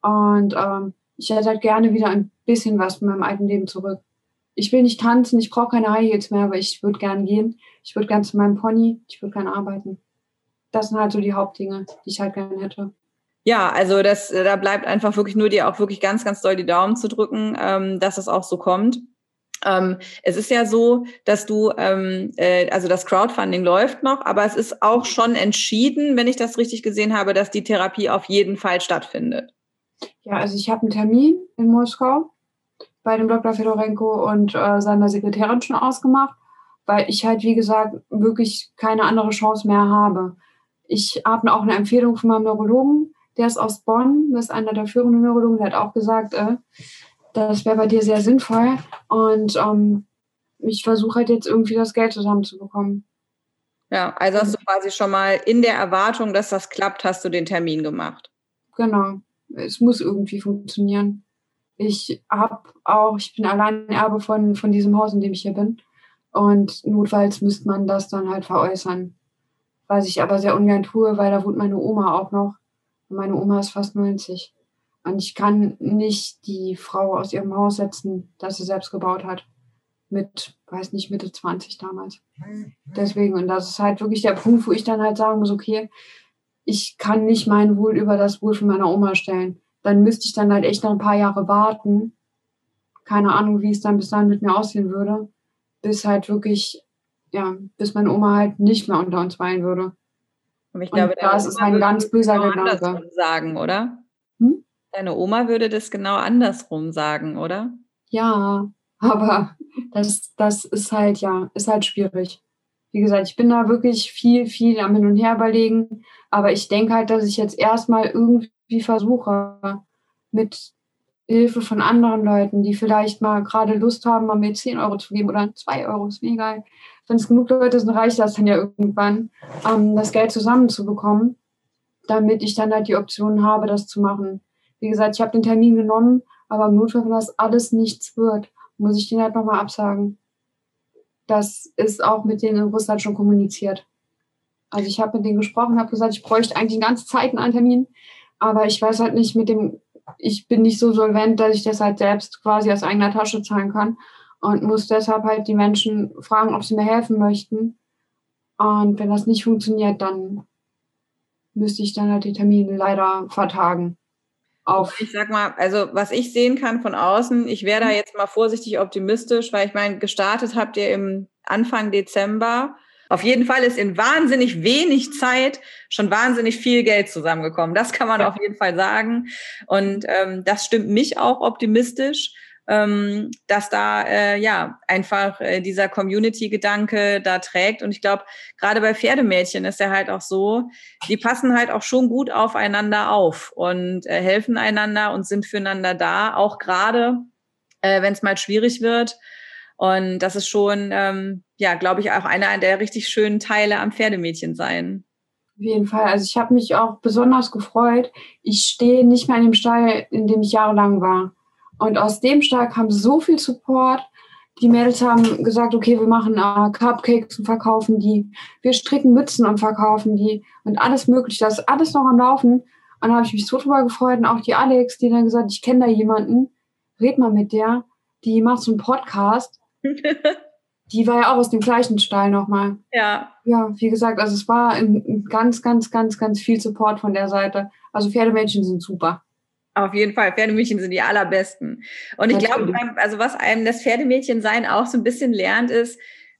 Und ähm, ich hätte halt gerne wieder ein bisschen was von meinem alten Leben zurück ich will nicht tanzen, ich brauche keine High Heels mehr, aber ich würde gern gehen. Ich würde gern zu meinem Pony, ich würde gern arbeiten. Das sind halt so die Hauptdinge, die ich halt gerne hätte. Ja, also das, da bleibt einfach wirklich nur dir auch wirklich ganz, ganz doll die Daumen zu drücken, ähm, dass es auch so kommt. Ähm, es ist ja so, dass du, ähm, äh, also das Crowdfunding läuft noch, aber es ist auch schon entschieden, wenn ich das richtig gesehen habe, dass die Therapie auf jeden Fall stattfindet. Ja, also ich habe einen Termin in Moskau bei dem Dr. Fedorenko und äh, seiner Sekretärin schon ausgemacht, weil ich halt, wie gesagt, wirklich keine andere Chance mehr habe. Ich habe auch eine Empfehlung von meinem Neurologen, der ist aus Bonn, das ist einer der führenden Neurologen, der hat auch gesagt, äh, das wäre bei dir sehr sinnvoll. Und ähm, ich versuche halt jetzt irgendwie das Geld zusammenzubekommen. Ja, also hast du quasi schon mal in der Erwartung, dass das klappt, hast du den Termin gemacht. Genau. Es muss irgendwie funktionieren. Ich habe auch, ich bin allein Erbe von, von diesem Haus, in dem ich hier bin. Und notfalls müsste man das dann halt veräußern. Was ich aber sehr ungern tue, weil da wohnt meine Oma auch noch. Und meine Oma ist fast 90. Und ich kann nicht die Frau aus ihrem Haus setzen, das sie selbst gebaut hat. Mit, weiß nicht, Mitte 20 damals. Deswegen, und das ist halt wirklich der Punkt, wo ich dann halt sagen muss, okay, ich kann nicht mein Wohl über das Wohl von meiner Oma stellen dann müsste ich dann halt echt noch ein paar Jahre warten. Keine Ahnung, wie es dann bis dahin mit mir aussehen würde. Bis halt wirklich, ja, bis meine Oma halt nicht mehr unter uns weilen würde. Und ich glaube, Und das ist ein ganz böser genau Gedanke. sagen, oder? Hm? Deine Oma würde das genau andersrum sagen, oder? Ja, aber das, das ist halt, ja, ist halt schwierig. Wie gesagt, ich bin da wirklich viel, viel am Hin und Her überlegen. Aber ich denke halt, dass ich jetzt erstmal irgendwie wie versuche, mit Hilfe von anderen Leuten, die vielleicht mal gerade Lust haben, mal mir 10 Euro zu geben oder 2 Euro, ist mir egal. Wenn es genug Leute sind, reicht das dann ja irgendwann, ähm, das Geld zusammenzubekommen, damit ich dann halt die Option habe, das zu machen. Wie gesagt, ich habe den Termin genommen, aber im Notfall, wenn das alles nichts wird, muss ich den halt nochmal absagen. Das ist auch mit denen in Russland schon kommuniziert. Also ich habe mit denen gesprochen, habe gesagt, ich bräuchte eigentlich die ganze Zeit einen Termin, aber ich weiß halt nicht mit dem, ich bin nicht so solvent, dass ich das halt selbst quasi aus eigener Tasche zahlen kann und muss deshalb halt die Menschen fragen, ob sie mir helfen möchten. Und wenn das nicht funktioniert, dann müsste ich dann halt die Termine leider vertagen. Auf. Ich sag mal, also was ich sehen kann von außen, ich wäre da mhm. jetzt mal vorsichtig optimistisch, weil ich meine, gestartet habt ihr im Anfang Dezember auf jeden Fall ist in wahnsinnig wenig Zeit schon wahnsinnig viel Geld zusammengekommen. Das kann man ja. auf jeden Fall sagen. Und ähm, das stimmt mich auch optimistisch. Ähm, dass da äh, ja einfach äh, dieser Community-Gedanke da trägt. Und ich glaube, gerade bei Pferdemädchen ist ja halt auch so, die passen halt auch schon gut aufeinander auf und äh, helfen einander und sind füreinander da, auch gerade äh, wenn es mal schwierig wird. Und das ist schon, ähm, ja, glaube ich, auch einer der richtig schönen Teile am Pferdemädchen sein. Auf jeden Fall. Also ich habe mich auch besonders gefreut. Ich stehe nicht mehr in dem Stall, in dem ich jahrelang war. Und aus dem Stall kam so viel Support. Die Mädels haben gesagt, okay, wir machen äh, Cupcakes und verkaufen die. Wir stricken Mützen und verkaufen die. Und alles mögliche. Das ist alles noch am Laufen. Und da habe ich mich so drüber gefreut. Und auch die Alex, die dann gesagt, ich kenne da jemanden. Red mal mit der. Die macht so einen Podcast. die war ja auch aus dem gleichen Stall nochmal. Ja. Ja, wie gesagt, also es war ein, ein ganz, ganz, ganz, ganz viel Support von der Seite. Also Pferdemädchen sind super. Auf jeden Fall, Pferdemädchen sind die allerbesten. Und ich glaube, also was einem das Pferdemädchen sein auch so ein bisschen lernt, ist,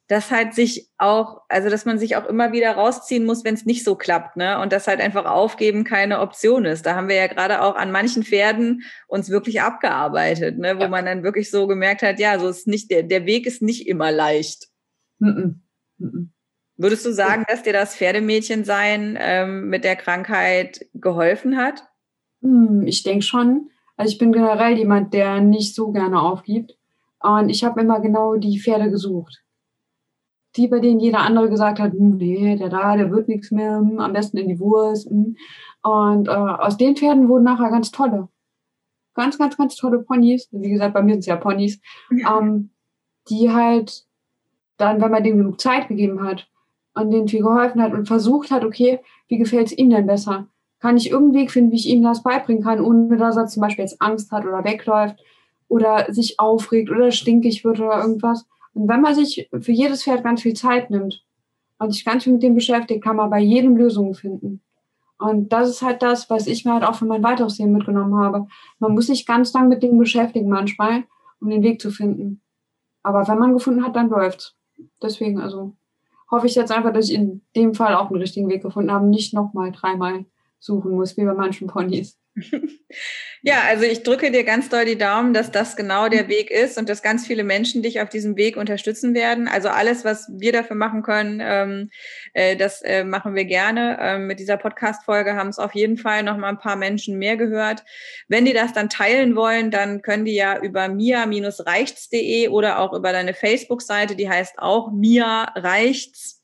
dass halt sich auch, also dass man sich auch immer wieder rausziehen muss, wenn es nicht so klappt, ne? Und dass halt einfach aufgeben keine Option ist. Da haben wir ja gerade auch an manchen Pferden uns wirklich abgearbeitet, ne? Wo ja. man dann wirklich so gemerkt hat, ja, so ist nicht, der, der Weg ist nicht immer leicht. -mm. Mm Würdest du sagen, dass dir das Pferdemädchen sein ähm, mit der Krankheit geholfen hat? Hm, ich denke schon. Also ich bin generell jemand, der nicht so gerne aufgibt. Und ich habe immer genau die Pferde gesucht. Die, bei denen jeder andere gesagt hat, hm, nee, der da, der wird nichts mehr, hm, am besten in die Wurst. Und äh, aus den Pferden wurden nachher ganz tolle. Ganz, ganz, ganz tolle Ponys. Wie gesagt, bei mir sind es ja Ponys. Ja. Ähm, die halt dann, wenn man denen genug Zeit gegeben hat und denen viel geholfen hat und versucht hat, okay, wie gefällt es ihm denn besser? Kann ich irgendeinen Weg finden, wie ich ihm das beibringen kann, ohne dass er zum Beispiel jetzt Angst hat oder wegläuft oder sich aufregt oder stinkig wird oder irgendwas. Und wenn man sich für jedes Pferd ganz viel Zeit nimmt und sich ganz viel mit dem beschäftigt, kann man bei jedem Lösungen finden. Und das ist halt das, was ich mir halt auch für mein weiteres mitgenommen habe. Man muss sich ganz lang mit Dingen beschäftigen manchmal, um den Weg zu finden. Aber wenn man gefunden hat, dann läuft's. Deswegen, also hoffe ich jetzt einfach, dass ich in dem Fall auch einen richtigen Weg gefunden habe, nicht nochmal dreimal suchen muss, wie bei manchen Ponys. Ja, also ich drücke dir ganz doll die Daumen, dass das genau der Weg ist und dass ganz viele Menschen dich auf diesem Weg unterstützen werden. Also alles, was wir dafür machen können, ähm, äh, das äh, machen wir gerne. Ähm, mit dieser Podcast-Folge haben es auf jeden Fall noch mal ein paar Menschen mehr gehört. Wenn die das dann teilen wollen, dann können die ja über mia-reichts.de oder auch über deine Facebook-Seite, die heißt auch Mia Reichts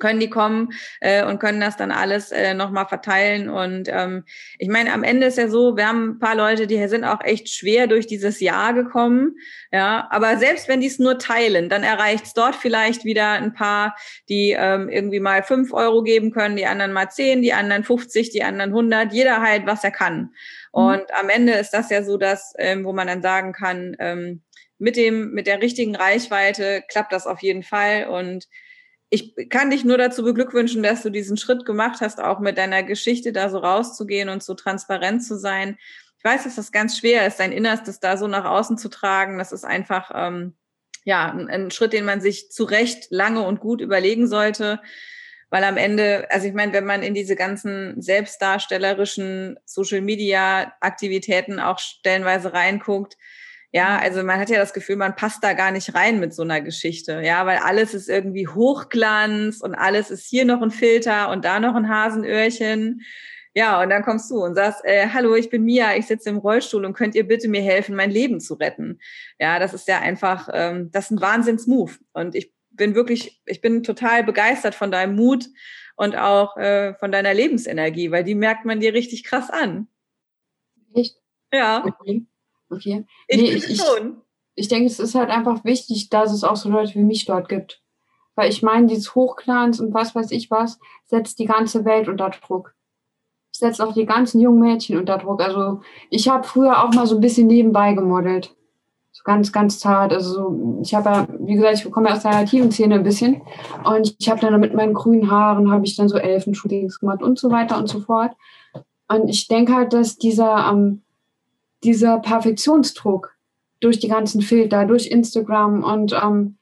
können die kommen äh, und können das dann alles äh, nochmal verteilen. Und ähm, ich meine, am Ende ist ja so, wir haben ein paar Leute, die sind auch echt schwer durch dieses Jahr gekommen. Ja, aber selbst wenn die es nur teilen, dann erreicht es dort vielleicht wieder ein paar, die ähm, irgendwie mal fünf Euro geben können, die anderen mal zehn, die anderen 50, die anderen 100, jeder halt, was er kann. Mhm. Und am Ende ist das ja so, dass, ähm, wo man dann sagen kann, ähm, mit dem, mit der richtigen Reichweite klappt das auf jeden Fall und ich kann dich nur dazu beglückwünschen, dass du diesen Schritt gemacht hast, auch mit deiner Geschichte da so rauszugehen und so transparent zu sein. Ich weiß, dass das ganz schwer ist, dein Innerstes da so nach außen zu tragen. Das ist einfach ähm, ja ein, ein Schritt, den man sich zu Recht lange und gut überlegen sollte. Weil am Ende, also ich meine, wenn man in diese ganzen selbstdarstellerischen Social Media Aktivitäten auch stellenweise reinguckt, ja, also man hat ja das Gefühl, man passt da gar nicht rein mit so einer Geschichte. Ja, weil alles ist irgendwie Hochglanz und alles ist hier noch ein Filter und da noch ein Hasenöhrchen. Ja, und dann kommst du und sagst, äh, hallo, ich bin Mia, ich sitze im Rollstuhl und könnt ihr bitte mir helfen, mein Leben zu retten? Ja, das ist ja einfach, ähm, das ist ein Wahnsinnsmove. Und ich bin wirklich, ich bin total begeistert von deinem Mut und auch äh, von deiner Lebensenergie, weil die merkt man dir richtig krass an. Echt? Ja. Okay. Okay. Ich, nee, ich, ich, ich denke, es ist halt einfach wichtig, dass es auch so Leute wie mich dort gibt. Weil ich meine, dieses Hochglanz und was weiß ich was, setzt die ganze Welt unter Druck. Setzt auch die ganzen jungen Mädchen unter Druck. Also ich habe früher auch mal so ein bisschen nebenbei gemodelt. So ganz, ganz zart. Also ich habe ja, wie gesagt, ich komme ja aus der aktiven Szene ein bisschen. Und ich habe dann mit meinen grünen Haaren, habe ich dann so Elfenshootings gemacht und so weiter und so fort. Und ich denke halt, dass dieser ähm, dieser Perfektionsdruck durch die ganzen Filter, durch Instagram und ähm,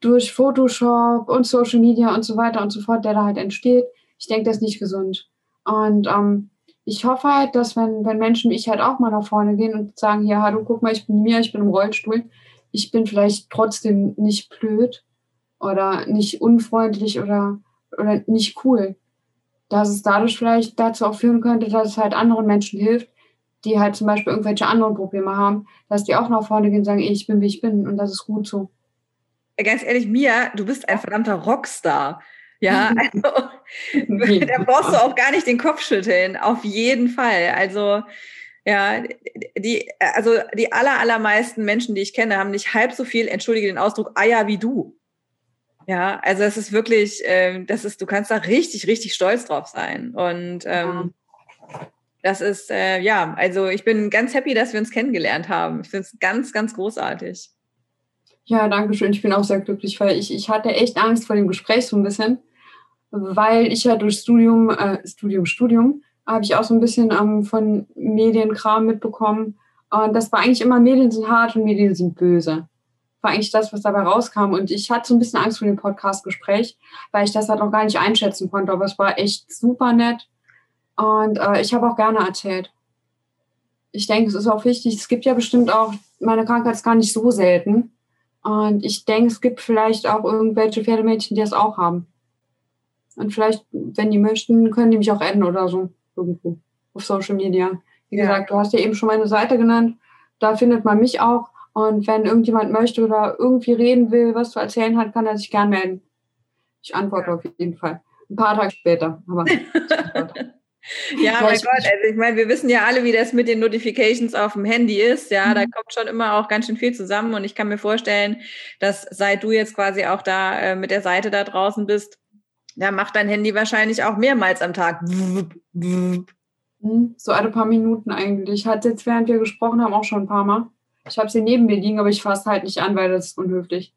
durch Photoshop und Social Media und so weiter und so fort, der da halt entsteht, ich denke, das ist nicht gesund. Und ähm, ich hoffe halt, dass wenn, wenn Menschen wie ich halt auch mal nach vorne gehen und sagen, ja, hallo, guck mal, ich bin mir, ich bin im Rollstuhl, ich bin vielleicht trotzdem nicht blöd oder nicht unfreundlich oder, oder nicht cool. Dass es dadurch vielleicht dazu auch führen könnte, dass es halt anderen Menschen hilft, die halt zum Beispiel irgendwelche anderen Probleme haben, dass die auch nach vorne gehen und sagen, ich bin, wie ich bin und das ist gut so. Ganz ehrlich, Mia, du bist ein verdammter Rockstar. Ja, also da brauchst du auch gar nicht den Kopf schütteln, auf jeden Fall. Also ja, die, also die aller, allermeisten Menschen, die ich kenne, haben nicht halb so viel, entschuldige den Ausdruck, Eier wie du. Ja, also es ist wirklich, äh, das ist, du kannst da richtig, richtig stolz drauf sein. Und ähm. Das ist, äh, ja, also ich bin ganz happy, dass wir uns kennengelernt haben. Ich finde es ganz, ganz großartig. Ja, danke schön. Ich bin auch sehr glücklich, weil ich, ich hatte echt Angst vor dem Gespräch so ein bisschen, weil ich ja durch Studium, äh, Studium, Studium, habe ich auch so ein bisschen ähm, von Medienkram mitbekommen. Und das war eigentlich immer, Medien sind hart und Medien sind böse. War eigentlich das, was dabei rauskam. Und ich hatte so ein bisschen Angst vor dem Podcast-Gespräch, weil ich das halt noch gar nicht einschätzen konnte. Aber es war echt super nett. Und äh, ich habe auch gerne erzählt. Ich denke, es ist auch wichtig. Es gibt ja bestimmt auch, meine Krankheit ist gar nicht so selten. Und ich denke, es gibt vielleicht auch irgendwelche Pferdemädchen, die das auch haben. Und vielleicht, wenn die möchten, können die mich auch adden oder so irgendwo auf Social Media. Wie gesagt, du hast ja eben schon meine Seite genannt. Da findet man mich auch. Und wenn irgendjemand möchte oder irgendwie reden will, was zu erzählen hat, kann er sich gern melden. Ich antworte auf jeden Fall. Ein paar Tage später. Aber Ja, mein Gott, also ich meine, wir wissen ja alle, wie das mit den Notifications auf dem Handy ist. Ja, mhm. da kommt schon immer auch ganz schön viel zusammen. Und ich kann mir vorstellen, dass seit du jetzt quasi auch da äh, mit der Seite da draußen bist, da macht dein Handy wahrscheinlich auch mehrmals am Tag. Mhm. So alle paar Minuten eigentlich. Ich hatte jetzt, während wir gesprochen haben, auch schon ein paar Mal. Ich habe sie neben mir liegen, aber ich fasse halt nicht an, weil das ist unhöflich.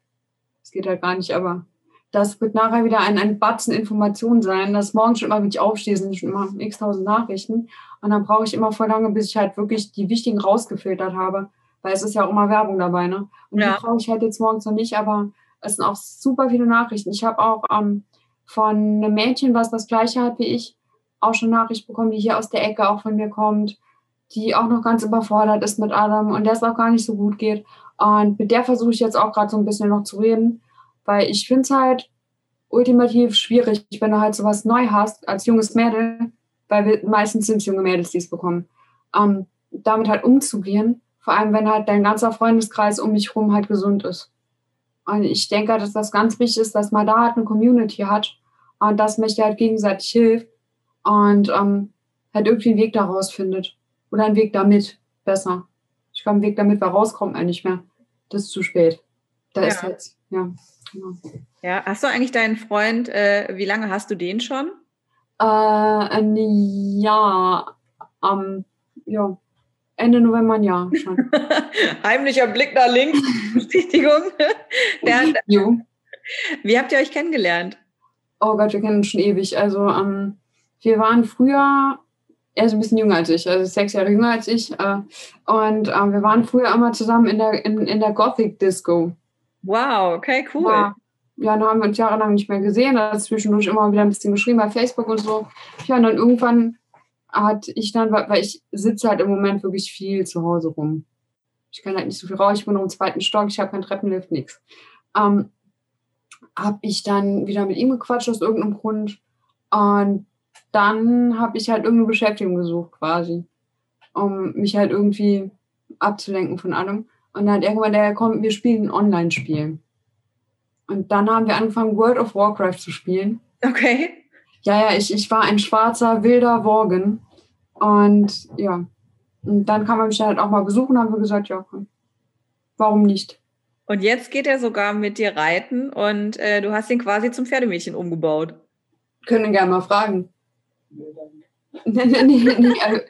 Das geht halt gar nicht, aber das wird nachher wieder ein, ein Batzen Informationen sein, dass morgens schon immer, wenn ich aufstehe, sind schon immer x tausend Nachrichten. Und dann brauche ich immer voll lange, bis ich halt wirklich die wichtigen rausgefiltert habe. Weil es ist ja auch immer Werbung dabei, ne? Und ja. die brauche ich halt jetzt morgens noch nicht, aber es sind auch super viele Nachrichten. Ich habe auch ähm, von einem Mädchen, was das gleiche hat wie ich, auch schon Nachricht bekommen, die hier aus der Ecke auch von mir kommt, die auch noch ganz überfordert ist mit allem und der es auch gar nicht so gut geht. Und mit der versuche ich jetzt auch gerade so ein bisschen noch zu reden weil ich finde es halt ultimativ schwierig, wenn du halt sowas neu hast als junges Mädel, weil wir, meistens sind es junge Mädels, die es bekommen, ähm, damit halt umzugehen. Vor allem, wenn halt dein ganzer Freundeskreis um mich herum halt gesund ist. Und ich denke, dass das ganz wichtig ist, dass man da halt eine Community hat und dass mich halt gegenseitig hilft und ähm, halt irgendwie einen Weg daraus findet. Oder einen Weg damit, besser. Ich glaube, einen Weg damit, weil rauskommt man nicht mehr. Das ist zu spät. Da ja. ist jetzt, ja. Genau. Ja, hast du eigentlich deinen Freund, äh, wie lange hast du den schon? Äh, ein Jahr, ähm, ja, Ende November ein Jahr schon. Heimlicher Blick nach links, Bestätigung. Wie habt ihr euch kennengelernt? Oh Gott, wir kennen uns schon ewig. Also ähm, wir waren früher, er ist ein bisschen jünger als ich, also sechs Jahre jünger als ich. Äh, und äh, wir waren früher immer zusammen in der, in, in der Gothic Disco. Wow, okay, cool. Ja, ja, dann haben wir uns jahrelang nicht mehr gesehen. Da zwischendurch immer wieder ein bisschen geschrieben bei Facebook und so. Ja, und dann irgendwann hat ich dann, weil ich sitze halt im Moment wirklich viel zu Hause rum. Ich kann halt nicht so viel raus. Ich bin im zweiten Stock, ich habe keinen Treppenlift, nichts. Ähm, habe ich dann wieder mit ihm gequatscht aus irgendeinem Grund. Und dann habe ich halt irgendeine Beschäftigung gesucht quasi, um mich halt irgendwie abzulenken von allem. Und dann hat irgendwann der kommt, wir spielen ein Online-Spiel. Und dann haben wir angefangen, World of Warcraft zu spielen. Okay. Ja, ja, ich, ich war ein schwarzer, wilder Worgen. Und ja, und dann kann man mich halt auch mal besuchen, haben wir gesagt, ja, warum nicht? Und jetzt geht er sogar mit dir reiten und äh, du hast ihn quasi zum Pferdemädchen umgebaut. Können gerne mal fragen. nee, nee, nee, nee, also,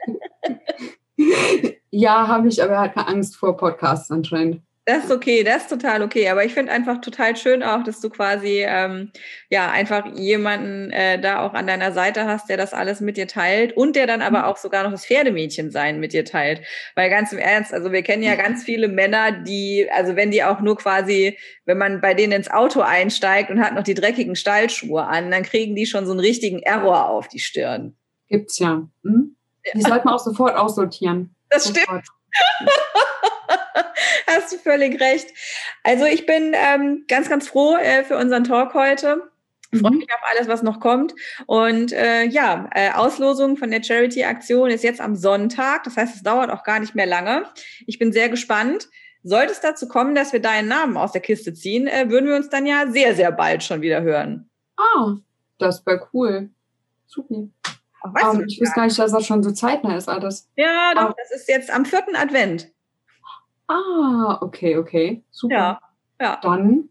ja, habe ich, aber er hat keine Angst vor Podcasts anscheinend. Das ist okay, das ist total okay. Aber ich finde einfach total schön auch, dass du quasi ähm, ja einfach jemanden äh, da auch an deiner Seite hast, der das alles mit dir teilt und der dann aber mhm. auch sogar noch das Pferdemädchen sein mit dir teilt. Weil ganz im Ernst, also wir kennen ja ganz viele Männer, die, also wenn die auch nur quasi, wenn man bei denen ins Auto einsteigt und hat noch die dreckigen Stallschuhe an, dann kriegen die schon so einen richtigen Error auf die Stirn. Gibt's ja. Hm? Die sollte man auch sofort aussortieren. Das sofort. stimmt. Hast du völlig recht. Also ich bin ähm, ganz, ganz froh äh, für unseren Talk heute. Freue mhm. mich auf alles, was noch kommt. Und äh, ja, äh, Auslosung von der Charity-Aktion ist jetzt am Sonntag. Das heißt, es dauert auch gar nicht mehr lange. Ich bin sehr gespannt. Sollte es dazu kommen, dass wir deinen Namen aus der Kiste ziehen, äh, würden wir uns dann ja sehr, sehr bald schon wieder hören. Ah, das wäre cool. Super. Ach, um, ich weiß gar nicht, dass das schon so zeitnah ist alles. Ja, doch, ah. das ist jetzt am vierten Advent. Ah, okay, okay. Super. Ja, ja. Dann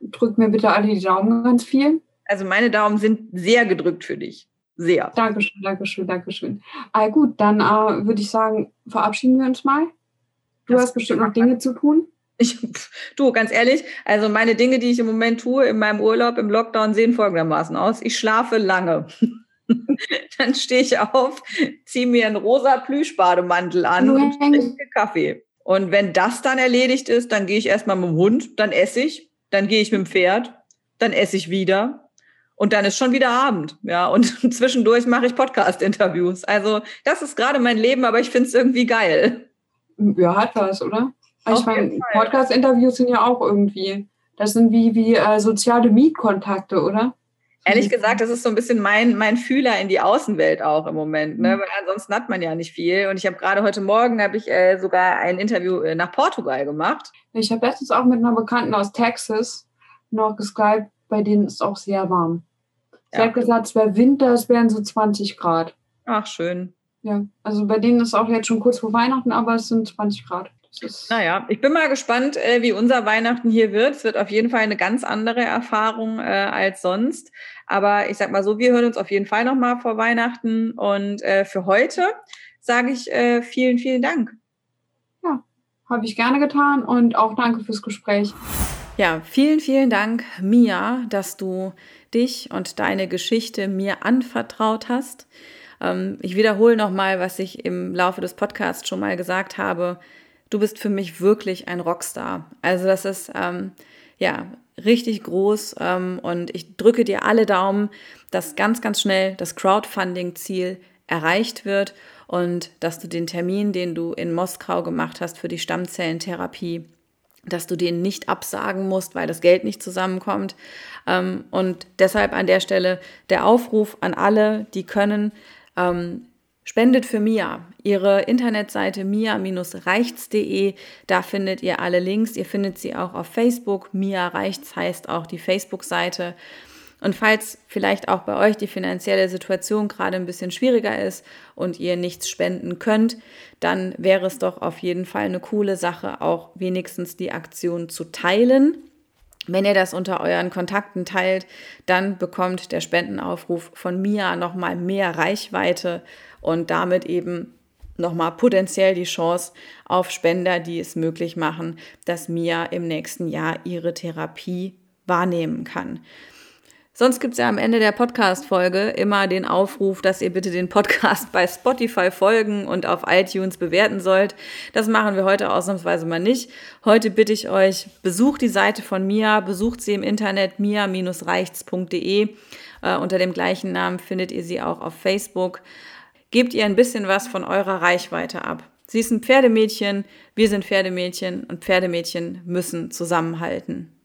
drückt mir bitte alle die Daumen ganz viel. Also meine Daumen sind sehr gedrückt für dich. Sehr. Dankeschön, Dankeschön, Dankeschön. Ah, gut, dann äh, würde ich sagen, verabschieden wir uns mal. Du das hast bestimmt noch Dinge zu tun. Ich, du, ganz ehrlich, also meine Dinge, die ich im Moment tue, in meinem Urlaub, im Lockdown, sehen folgendermaßen aus. Ich schlafe lange. dann stehe ich auf, ziehe mir einen rosa Plüschbademantel an und trinke Kaffee. Und wenn das dann erledigt ist, dann gehe ich erstmal mit dem Hund, dann esse ich, dann gehe ich mit dem Pferd, dann esse ich wieder und dann ist schon wieder Abend. Ja, und zwischendurch mache ich Podcast-Interviews. Also das ist gerade mein Leben, aber ich finde es irgendwie geil. Ja, hat was, oder? Also ich meine, Podcast-Interviews sind ja auch irgendwie, das sind wie, wie äh, soziale Mietkontakte, oder? Ehrlich gesagt, das ist so ein bisschen mein, mein Fühler in die Außenwelt auch im Moment, ne? Mhm. weil ansonsten hat man ja nicht viel. Und ich habe gerade heute Morgen habe ich äh, sogar ein Interview äh, nach Portugal gemacht. Ich habe letztens auch mit einer Bekannten aus Texas noch geskypt, bei denen ist es auch sehr warm. Sie ja. hat gesagt, es wäre Winter, es wären so 20 Grad. Ach, schön. Ja, also bei denen ist es auch jetzt schon kurz vor Weihnachten, aber es sind 20 Grad. Naja, ich bin mal gespannt, äh, wie unser Weihnachten hier wird. Es wird auf jeden Fall eine ganz andere Erfahrung äh, als sonst. Aber ich sag mal so, wir hören uns auf jeden Fall nochmal vor Weihnachten. Und äh, für heute sage ich äh, vielen, vielen Dank. Ja, habe ich gerne getan und auch danke fürs Gespräch. Ja, vielen, vielen Dank, Mia, dass du dich und deine Geschichte mir anvertraut hast. Ähm, ich wiederhole nochmal, was ich im Laufe des Podcasts schon mal gesagt habe du bist für mich wirklich ein Rockstar. Also das ist ähm, ja richtig groß ähm, und ich drücke dir alle Daumen, dass ganz, ganz schnell das Crowdfunding-Ziel erreicht wird und dass du den Termin, den du in Moskau gemacht hast für die Stammzellentherapie, dass du den nicht absagen musst, weil das Geld nicht zusammenkommt. Ähm, und deshalb an der Stelle der Aufruf an alle, die können, ähm, Spendet für Mia. Ihre Internetseite mia-reichts.de. Da findet ihr alle Links. Ihr findet sie auch auf Facebook. Mia Reichts heißt auch die Facebook-Seite. Und falls vielleicht auch bei euch die finanzielle Situation gerade ein bisschen schwieriger ist und ihr nichts spenden könnt, dann wäre es doch auf jeden Fall eine coole Sache, auch wenigstens die Aktion zu teilen. Wenn ihr das unter euren Kontakten teilt, dann bekommt der Spendenaufruf von Mia nochmal mehr Reichweite und damit eben nochmal potenziell die Chance auf Spender, die es möglich machen, dass Mia im nächsten Jahr ihre Therapie wahrnehmen kann. Sonst gibt es ja am Ende der Podcast-Folge immer den Aufruf, dass ihr bitte den Podcast bei Spotify folgen und auf iTunes bewerten sollt. Das machen wir heute ausnahmsweise mal nicht. Heute bitte ich euch, besucht die Seite von Mia, besucht sie im Internet mia-reichts.de. Äh, unter dem gleichen Namen findet ihr sie auch auf Facebook. Gebt ihr ein bisschen was von eurer Reichweite ab. Sie ist ein Pferdemädchen, wir sind Pferdemädchen und Pferdemädchen müssen zusammenhalten.